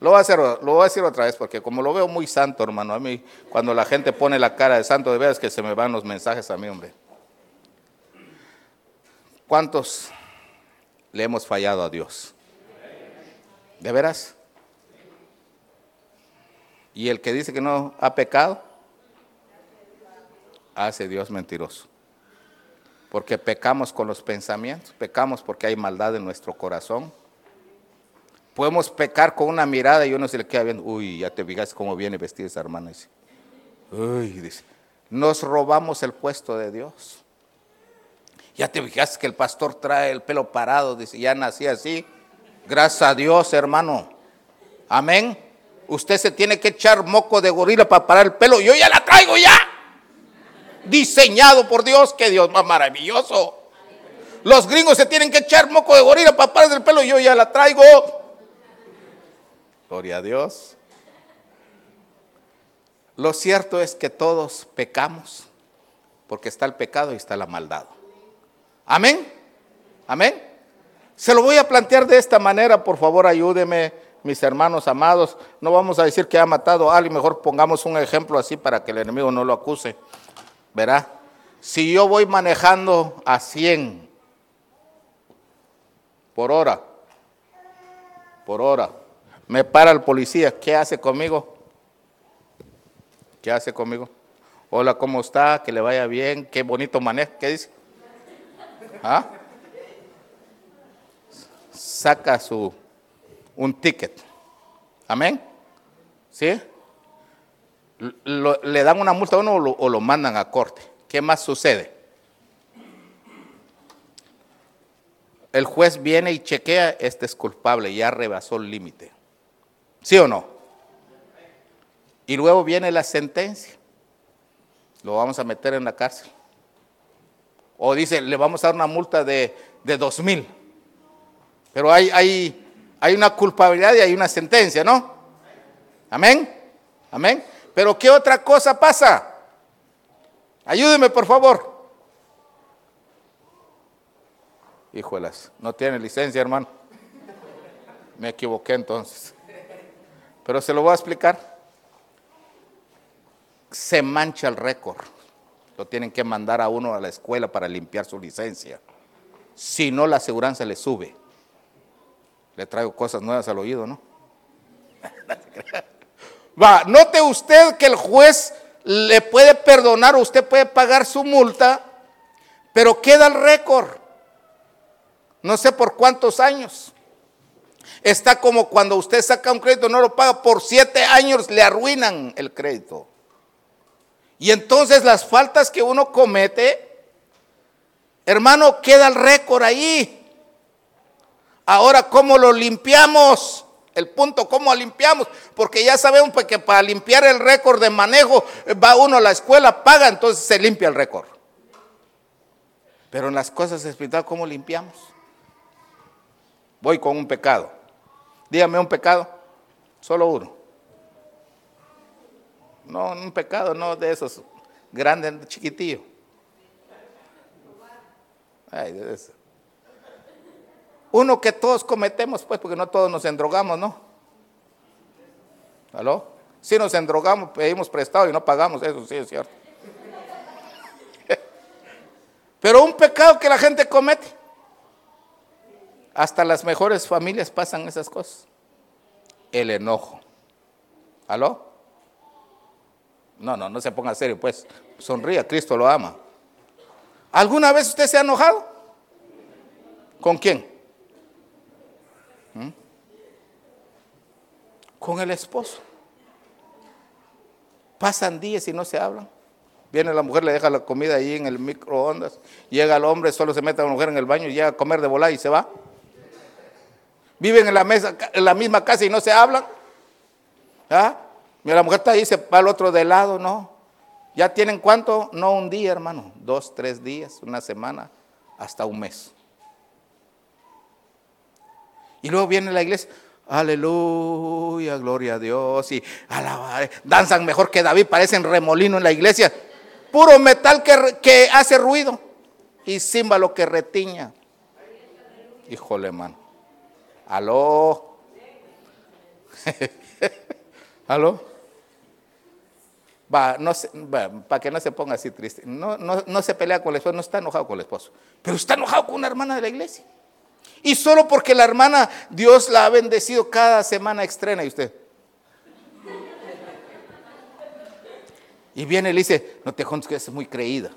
Lo voy, a decir otra vez porque como lo veo muy santo, hermano, a mí cuando la gente pone la cara de santo, de veras que se me van los mensajes a mí, hombre. ¿Cuántos le hemos fallado a Dios? ¿De veras? Y el que dice que no ha pecado, hace Dios mentiroso. Porque pecamos con los pensamientos, pecamos porque hay maldad en nuestro corazón. Podemos pecar con una mirada y uno se le queda viendo, uy, ya te fijas cómo viene vestida esa hermana. Dice, uy, dice, nos robamos el puesto de Dios. Ya te fijas que el pastor trae el pelo parado, dice, ya nací así. Gracias a Dios, hermano. Amén. Usted se tiene que echar moco de gorila para parar el pelo. Yo ya la traigo ya. Diseñado por Dios, que Dios más maravilloso. Los gringos se tienen que echar moco de gorila para parar el pelo. Yo ya la traigo. Gloria a Dios. Lo cierto es que todos pecamos porque está el pecado y está la maldad. Amén. Amén. Se lo voy a plantear de esta manera, por favor ayúdeme, mis hermanos amados. No vamos a decir que ha matado a alguien, mejor pongamos un ejemplo así para que el enemigo no lo acuse. Verá, si yo voy manejando a 100 por hora, por hora, me para el policía, ¿qué hace conmigo? ¿Qué hace conmigo? Hola, ¿cómo está? Que le vaya bien, qué bonito manejo, ¿qué dice? ¿Ah? saca su un ticket. Amén. ¿Sí? le dan una multa a uno o lo, mandan a corte. ¿Qué más sucede? El juez viene y chequea, este es culpable, ya rebasó el límite. ¿Sí o no? Y luego viene la sentencia. Lo vamos a meter en la cárcel. O dice, le vamos a dar una multa de, de dos mil. Pero hay, hay, hay una culpabilidad y hay una sentencia, ¿no? Amén. Amén. Pero ¿qué otra cosa pasa? Ayúdeme, por favor. Híjolas, no tiene licencia, hermano. Me equivoqué entonces. Pero se lo voy a explicar. Se mancha el récord. Lo tienen que mandar a uno a la escuela para limpiar su licencia. Si no, la aseguranza le sube. Le traigo cosas nuevas al oído, ¿no? Va, note usted que el juez le puede perdonar, usted puede pagar su multa, pero queda el récord. No sé por cuántos años. Está como cuando usted saca un crédito, no lo paga por siete años, le arruinan el crédito. Y entonces las faltas que uno comete, hermano, queda el récord ahí. Ahora, ¿cómo lo limpiamos? El punto, ¿cómo limpiamos? Porque ya sabemos pues, que para limpiar el récord de manejo va uno a la escuela, paga, entonces se limpia el récord. Pero en las cosas espirituales, ¿cómo limpiamos? Voy con un pecado. Dígame un pecado, solo uno. No, un pecado, no de esos grandes, chiquitillos. Ay, de eso. Uno que todos cometemos, pues, porque no todos nos endrogamos, ¿no? ¿Aló? Si nos endrogamos, pedimos prestado y no pagamos, eso sí es cierto. Pero un pecado que la gente comete. Hasta las mejores familias pasan esas cosas. El enojo. ¿Aló? No, no, no se ponga serio, pues. Sonría, Cristo lo ama. ¿Alguna vez usted se ha enojado? ¿Con quién? ¿Mm? Con el esposo. Pasan días y no se hablan. Viene la mujer, le deja la comida ahí en el microondas. Llega el hombre, solo se mete a la mujer en el baño llega a comer de volar y se va. Viven en la, mesa, en la misma casa y no se hablan. ¿Ah? Mira, la mujer está ahí, se va al otro de lado, no. ¿Ya tienen cuánto? No un día, hermano. Dos, tres días, una semana, hasta un mes. Y luego viene la iglesia. Aleluya, gloria a Dios. Y danzan mejor que David, parecen remolino en la iglesia. Puro metal que, que hace ruido. Y címbalo que retiña. Híjole, hermano. Aló. ¿Aló? Va, no para que no se ponga así triste. No, no, no se pelea con el esposo, no está enojado con el esposo. Pero está enojado con una hermana de la iglesia. Y solo porque la hermana, Dios la ha bendecido cada semana estrena y usted. Y viene y le dice, no te juntes que es muy creída.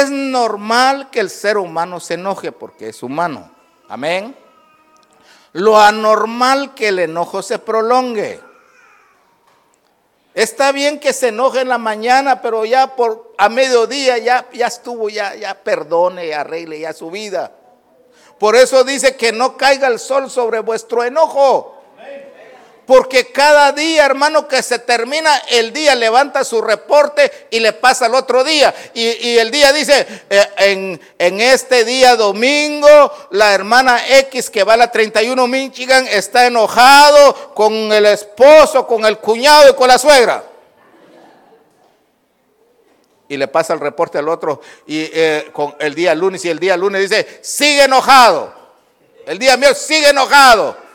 Es normal que el ser humano se enoje porque es humano. Amén. Lo anormal que el enojo se prolongue. Está bien que se enoje en la mañana, pero ya por a mediodía ya, ya estuvo, ya, ya perdone, arregle ya su vida. Por eso dice que no caiga el sol sobre vuestro enojo. Porque cada día, hermano, que se termina el día, levanta su reporte y le pasa al otro día. Y, el día dice, eh, en, este día domingo, la hermana X que va a la 31 Michigan está enojado con el esposo, con el cuñado y con la suegra. Y le pasa el reporte al otro y eh, con el día lunes y el día lunes dice, sigue enojado. El día mío sigue enojado.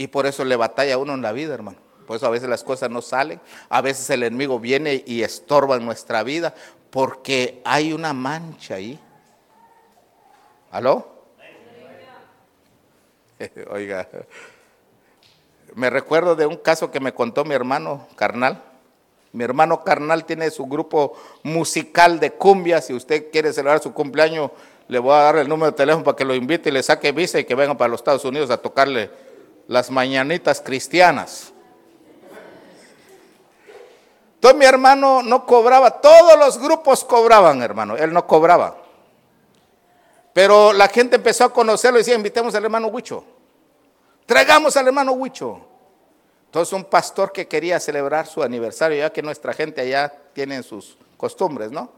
Y por eso le batalla a uno en la vida, hermano. Por eso a veces las cosas no salen. A veces el enemigo viene y estorba nuestra vida porque hay una mancha ahí. ¿Aló? Oiga, me recuerdo de un caso que me contó mi hermano carnal. Mi hermano carnal tiene su grupo musical de cumbia. Si usted quiere celebrar su cumpleaños, le voy a dar el número de teléfono para que lo invite y le saque visa y que venga para los Estados Unidos a tocarle las mañanitas cristianas. Entonces mi hermano no cobraba, todos los grupos cobraban, hermano, él no cobraba. Pero la gente empezó a conocerlo y decía, invitemos al hermano Huicho. Traigamos al hermano Huicho. Entonces un pastor que quería celebrar su aniversario, ya que nuestra gente allá tiene sus costumbres, ¿no?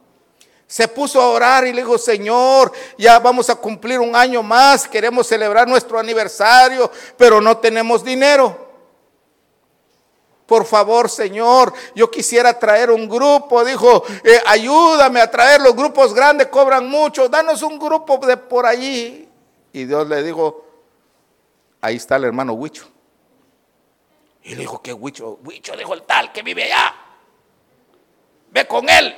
Se puso a orar y le dijo, Señor, ya vamos a cumplir un año más, queremos celebrar nuestro aniversario, pero no tenemos dinero. Por favor, Señor, yo quisiera traer un grupo. Dijo, eh, ayúdame a traer los grupos grandes, cobran mucho, danos un grupo de por allí. Y Dios le dijo, ahí está el hermano Huicho. Y le dijo, ¿qué Huicho? Huicho dijo el tal que vive allá. Ve con él.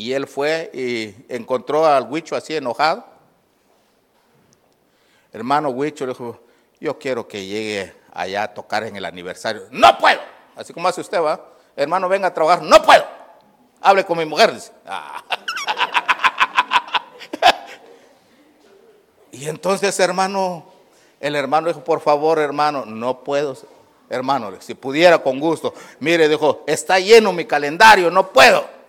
Y él fue y encontró al Huicho así enojado. Hermano Huicho le dijo, yo quiero que llegue allá a tocar en el aniversario. No puedo. Así como hace usted, va. Hermano, venga a trabajar. No puedo. Hable con mi mujer. Ah. y entonces, hermano, El hermano dijo, por favor, hermano, no puedo. Hermano, si pudiera con gusto. Mire, dijo, está lleno mi calendario, no puedo.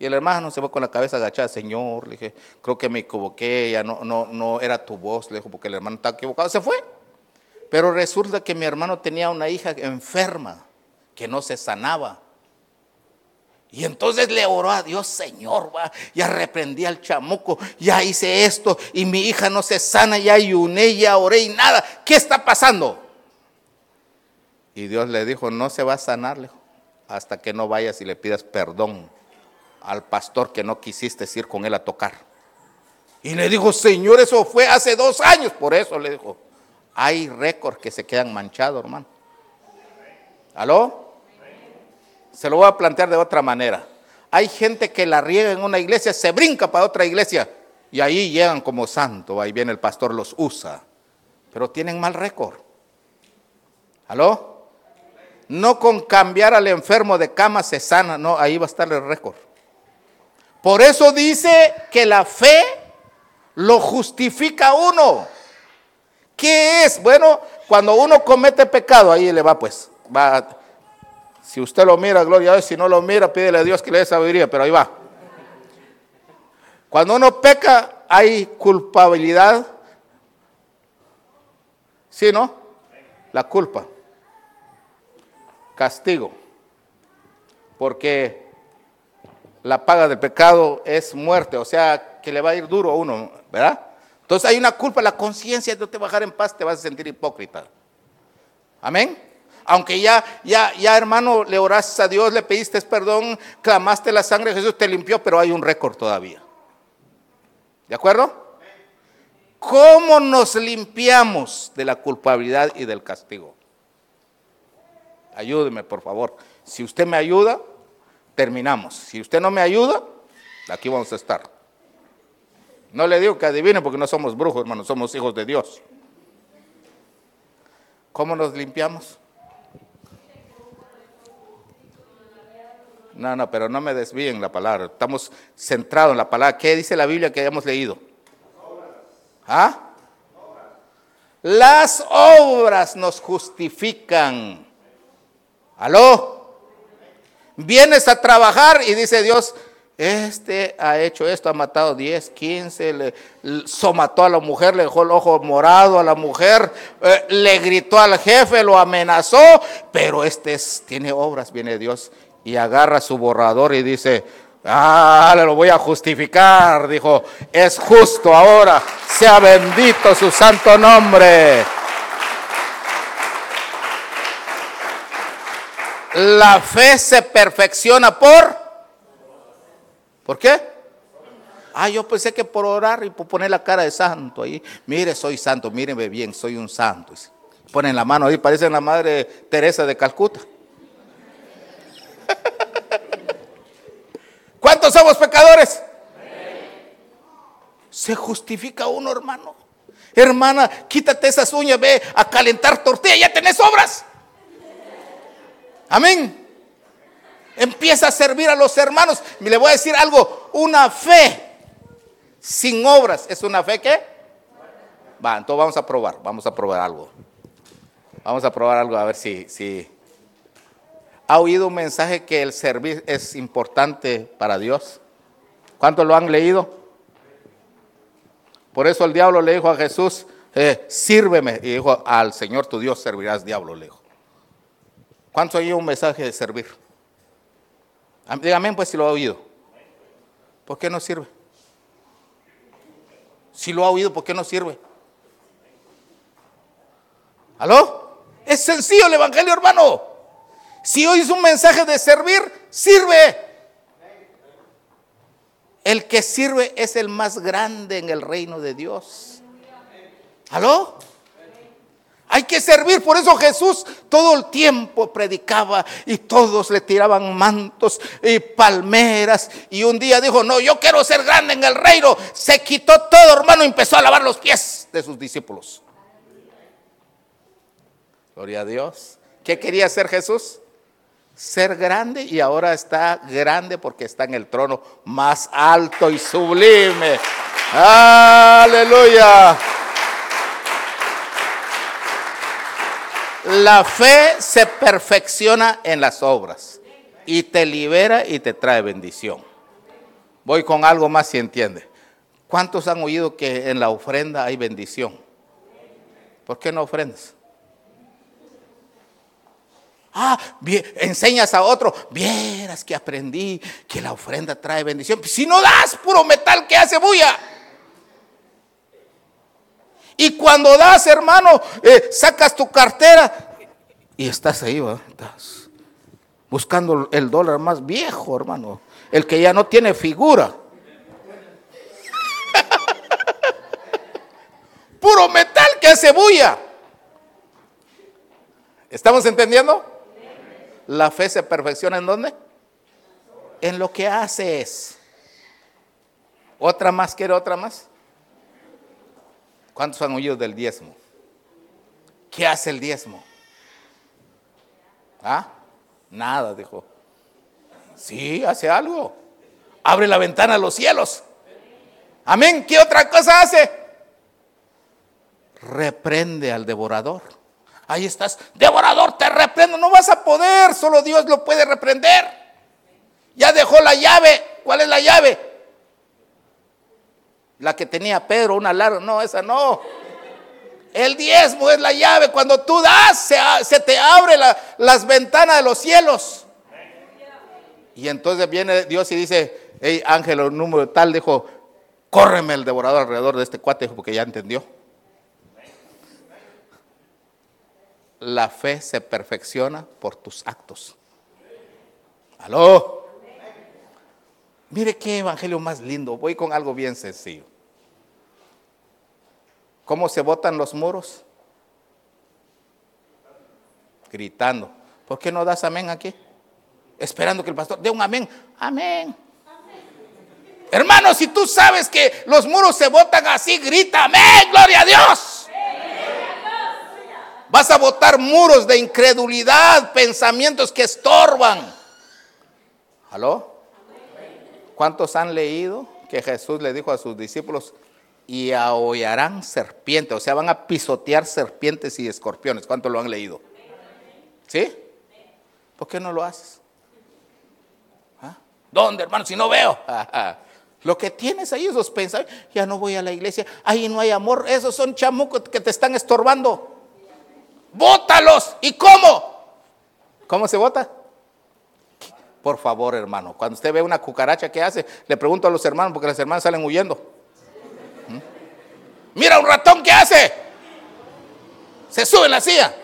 Y el hermano se fue con la cabeza agachada, Señor, le dije, creo que me equivoqué, ya no, no, no era tu voz, le dijo, porque el hermano está equivocado, se fue. Pero resulta que mi hermano tenía una hija enferma, que no se sanaba. Y entonces le oró a Dios, Señor, ya reprendí al chamuco, ya hice esto y mi hija no se sana, ya ayuné, ya oré y nada. ¿Qué está pasando? Y Dios le dijo, no se va a sanar hasta que no vayas y le pidas perdón al pastor que no quisiste ir con él a tocar. Y le dijo, Señor, eso fue hace dos años. Por eso le dijo, hay récords que se quedan manchados, hermano. ¿Aló? Se lo voy a plantear de otra manera. Hay gente que la riega en una iglesia, se brinca para otra iglesia y ahí llegan como santo. Ahí viene el pastor, los usa. Pero tienen mal récord. ¿Aló? No con cambiar al enfermo de cama se sana, no, ahí va a estar el récord. Por eso dice que la fe lo justifica uno. ¿Qué es? Bueno, cuando uno comete pecado, ahí le va pues, va si usted lo mira, gloria a Dios. Si no lo mira, pídele a Dios que le dé sabiduría, pero ahí va. Cuando uno peca, hay culpabilidad. ¿Sí, no? La culpa. Castigo. Porque la paga del pecado es muerte, o sea, que le va a ir duro a uno, ¿verdad? Entonces hay una culpa, la conciencia de no te bajar en paz, te vas a sentir hipócrita. Amén aunque ya, ya, ya hermano, le oraste a Dios, le pediste perdón, clamaste la sangre, Jesús te limpió, pero hay un récord todavía. ¿De acuerdo? ¿Cómo nos limpiamos de la culpabilidad y del castigo? Ayúdeme, por favor. Si usted me ayuda, terminamos. Si usted no me ayuda, aquí vamos a estar. No le digo que adivine porque no somos brujos, hermano, somos hijos de Dios. ¿Cómo nos limpiamos? No, no, pero no me desvíen la palabra. Estamos centrados en la palabra. ¿Qué dice la Biblia que hayamos leído? ¿Ah? Las obras nos justifican. ¿Aló? Vienes a trabajar y dice Dios, este ha hecho esto, ha matado 10, 15, le, somató a la mujer, le dejó el ojo morado a la mujer, eh, le gritó al jefe, lo amenazó, pero este tiene obras, viene Dios y agarra su borrador y dice, ah, le lo voy a justificar, dijo, es justo ahora, sea bendito su santo nombre. La fe se perfecciona por... ¿Por qué? Ah, yo pensé que por orar y por poner la cara de santo ahí. Mire, soy santo, míreme bien, soy un santo. Ponen la mano ahí, parece la madre Teresa de Calcuta. ¿Cuántos somos pecadores? Se justifica uno, hermano. Hermana, quítate esas uñas, ve a calentar tortilla, ya tenés obras. Amén. Empieza a servir a los hermanos. Y le voy a decir algo, una fe sin obras es una fe que... Va, entonces vamos a probar, vamos a probar algo. Vamos a probar algo a ver si, si, ¿Ha oído un mensaje que el servir es importante para Dios? ¿Cuántos lo han leído? Por eso el diablo le dijo a Jesús, eh, sírveme. Y dijo, al Señor tu Dios servirás, diablo, le dijo. ¿Cuántos ha oído un mensaje de servir? Dígame pues si lo ha oído. ¿Por qué no sirve? Si lo ha oído, ¿por qué no sirve? ¿Aló? Es sencillo el Evangelio, hermano. Si es un mensaje de servir, sirve. El que sirve es el más grande en el reino de Dios. ¿Aló? Hay que servir, por eso Jesús todo el tiempo predicaba y todos le tiraban mantos y palmeras. Y un día dijo, no, yo quiero ser grande en el reino. Se quitó todo, hermano, y empezó a lavar los pies de sus discípulos. Gloria a Dios. ¿Qué quería hacer Jesús? ser grande y ahora está grande porque está en el trono más alto y sublime. Aleluya. La fe se perfecciona en las obras y te libera y te trae bendición. Voy con algo más si entiende. ¿Cuántos han oído que en la ofrenda hay bendición? ¿Por qué no ofrendas? Ah, enseñas a otro, vieras que aprendí que la ofrenda trae bendición. Si no das puro metal que hace bulla. Y cuando das, hermano, eh, sacas tu cartera y estás ahí, estás buscando el dólar más viejo, hermano, el que ya no tiene figura. Puro metal que hace bulla. ¿Estamos entendiendo? La fe se perfecciona en dónde? En lo que haces. ¿Otra más? ¿Quiere otra más? ¿Cuántos han oído del diezmo? ¿Qué hace el diezmo? ¿Ah? Nada, dijo. Sí, hace algo. Abre la ventana a los cielos. Amén. ¿Qué otra cosa hace? Reprende al devorador. Ahí estás, devorador, te reprendo. No vas a poder, solo Dios lo puede reprender. Ya dejó la llave. ¿Cuál es la llave? La que tenía Pedro, una larga. No, esa no. El diezmo es la llave. Cuando tú das, se, te abre las ventanas de los cielos. Y entonces viene Dios y dice, hey ángel, el número tal, dijo, córreme el devorador alrededor de este cuate, porque ya entendió. la fe se perfecciona por tus actos. ¿Aló? Mire qué evangelio más lindo. Voy con algo bien sencillo. ¿Cómo se botan los muros? Gritando. ¿Por qué no das amén aquí? Esperando que el pastor dé un amén. Amén. Hermano, si tú sabes que los muros se botan así, grita amén, gloria a Dios. Vas a botar muros de incredulidad, pensamientos que estorban. ¿Aló? ¿Cuántos han leído que Jesús le dijo a sus discípulos, y ahollarán serpientes, o sea, van a pisotear serpientes y escorpiones? ¿Cuántos lo han leído? ¿Sí? ¿Por qué no lo haces? ¿Ah? ¿Dónde, hermano? Si no veo. Lo que tienes ahí, esos pensamientos, ya no voy a la iglesia, ahí no hay amor, esos son chamucos que te están estorbando. Bótalos. ¿Y cómo? ¿Cómo se bota? Por favor, hermano, cuando usted ve una cucaracha, ¿qué hace? Le pregunto a los hermanos, porque las hermanas salen huyendo. Mira un ratón, ¿qué hace? Se sube en la silla.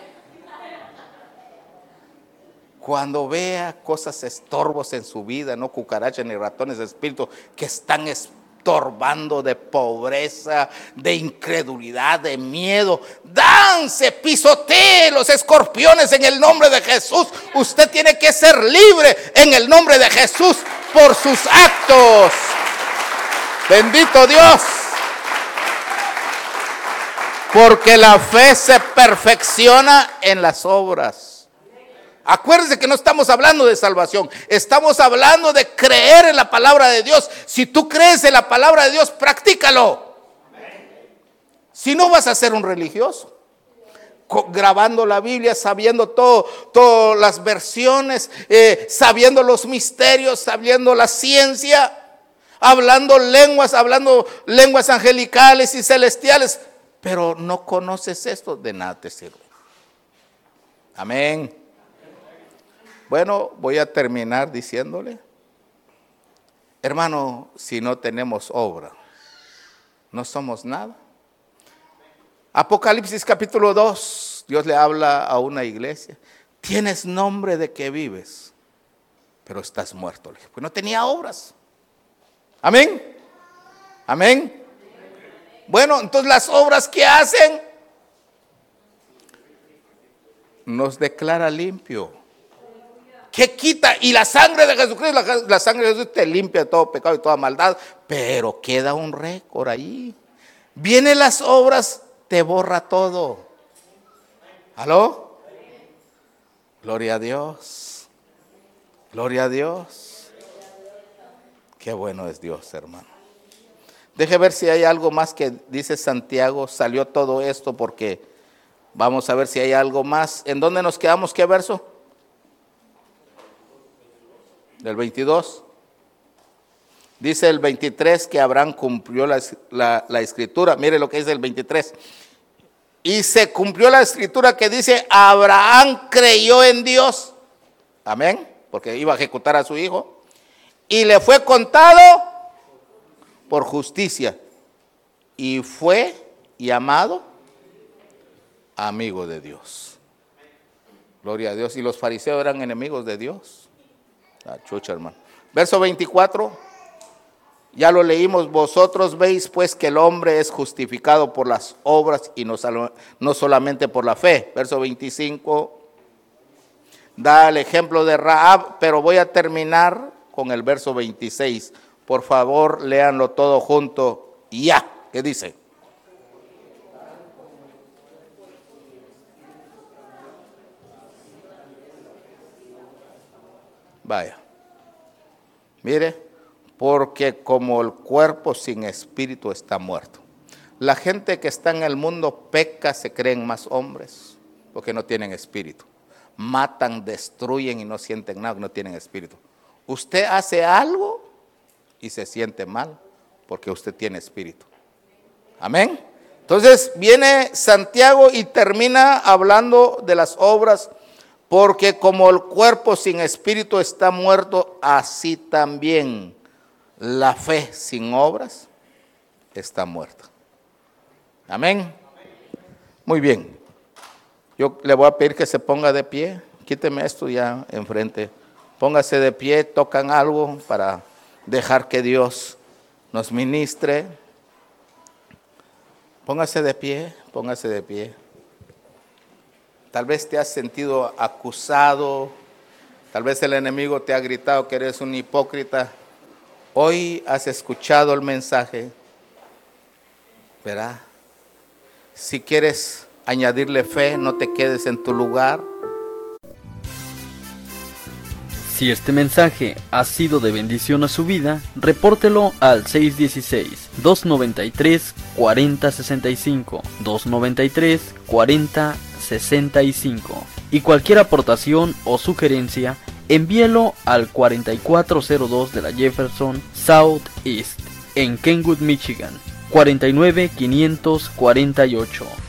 Cuando vea cosas estorbos en su vida, no cucarachas ni ratones de espíritu, que están estorbando de pobreza, de incredulidad, de miedo. Dance, pisotee los escorpiones en el nombre de Jesús. Usted tiene que ser libre en el nombre de Jesús por sus actos. Bendito Dios. Porque la fe se perfecciona en las obras. Acuérdense que no estamos hablando de salvación, estamos hablando de creer en la palabra de Dios. Si tú crees en la palabra de Dios, practícalo. Si no vas a ser un religioso grabando la Biblia, sabiendo todo, todas las versiones, eh, sabiendo los misterios, sabiendo la ciencia, hablando lenguas, hablando lenguas angelicales y celestiales, pero no conoces esto, de nada te sirve. Amén. Bueno, voy a terminar diciéndole, hermano, si no tenemos obra, no somos nada. Apocalipsis capítulo 2, Dios le habla a una iglesia, tienes nombre de que vives, pero estás muerto. Pues no tenía obras. Amén. Amén. Bueno, entonces las obras que hacen nos declara limpio. ¿Qué quita? Y la sangre de Jesucristo, la, sangre de Jesús te limpia de todo pecado y toda maldad, pero queda un récord ahí. Vienen las obras, te borra todo. ¿Aló? Gloria a Dios. Gloria a Dios. Qué bueno es Dios, hermano. Deje ver si hay algo más que dice Santiago. Salió todo esto porque Vamos a ver si hay algo más. ¿En dónde nos quedamos? ¿Qué verso? Del 22. Dice el 23 que Abraham cumplió la, la, escritura. Mire lo que dice el 23. Y se cumplió la escritura que dice, Abraham creyó en Dios. Amén. Porque iba a ejecutar a su hijo. Y le fue contado por justicia. Y fue llamado amigo de Dios. Gloria a Dios. Y los fariseos eran enemigos de Dios. La chucha, hermano. Verso 24. Ya lo leímos, vosotros veis pues que el hombre es justificado por las obras y no, no solamente por la fe. Verso 25 da el ejemplo de Raab, pero voy a terminar con el verso 26. Por favor, léanlo todo junto. Ya, ¿qué dice? Vaya. Mire porque como el cuerpo sin espíritu está muerto. La gente que está en el mundo peca, se creen más hombres, porque no tienen espíritu. Matan, destruyen y no sienten nada, no tienen espíritu. Usted hace algo y se siente mal, porque usted tiene espíritu. Amén. Entonces viene Santiago y termina hablando de las obras, porque como el cuerpo sin espíritu está muerto, así también la fe sin obras está muerta. Amén. Muy bien. Yo le voy a pedir que se ponga de pie. Quíteme esto ya enfrente. Póngase de pie, tocan algo para dejar que Dios nos ministre. Póngase de pie, póngase de pie. Tal vez te has sentido acusado, tal vez el enemigo te ha gritado que eres un hipócrita. Hoy has escuchado el mensaje, ¿verdad? Si quieres añadirle fe, no te quedes en tu lugar. Si este mensaje ha sido de bendición a su vida, repórtelo al 616-293-4065, 293-4065. Y cualquier aportación o sugerencia, envíelo al 4402 de la Jefferson South East en Kenwood, Michigan, 49548.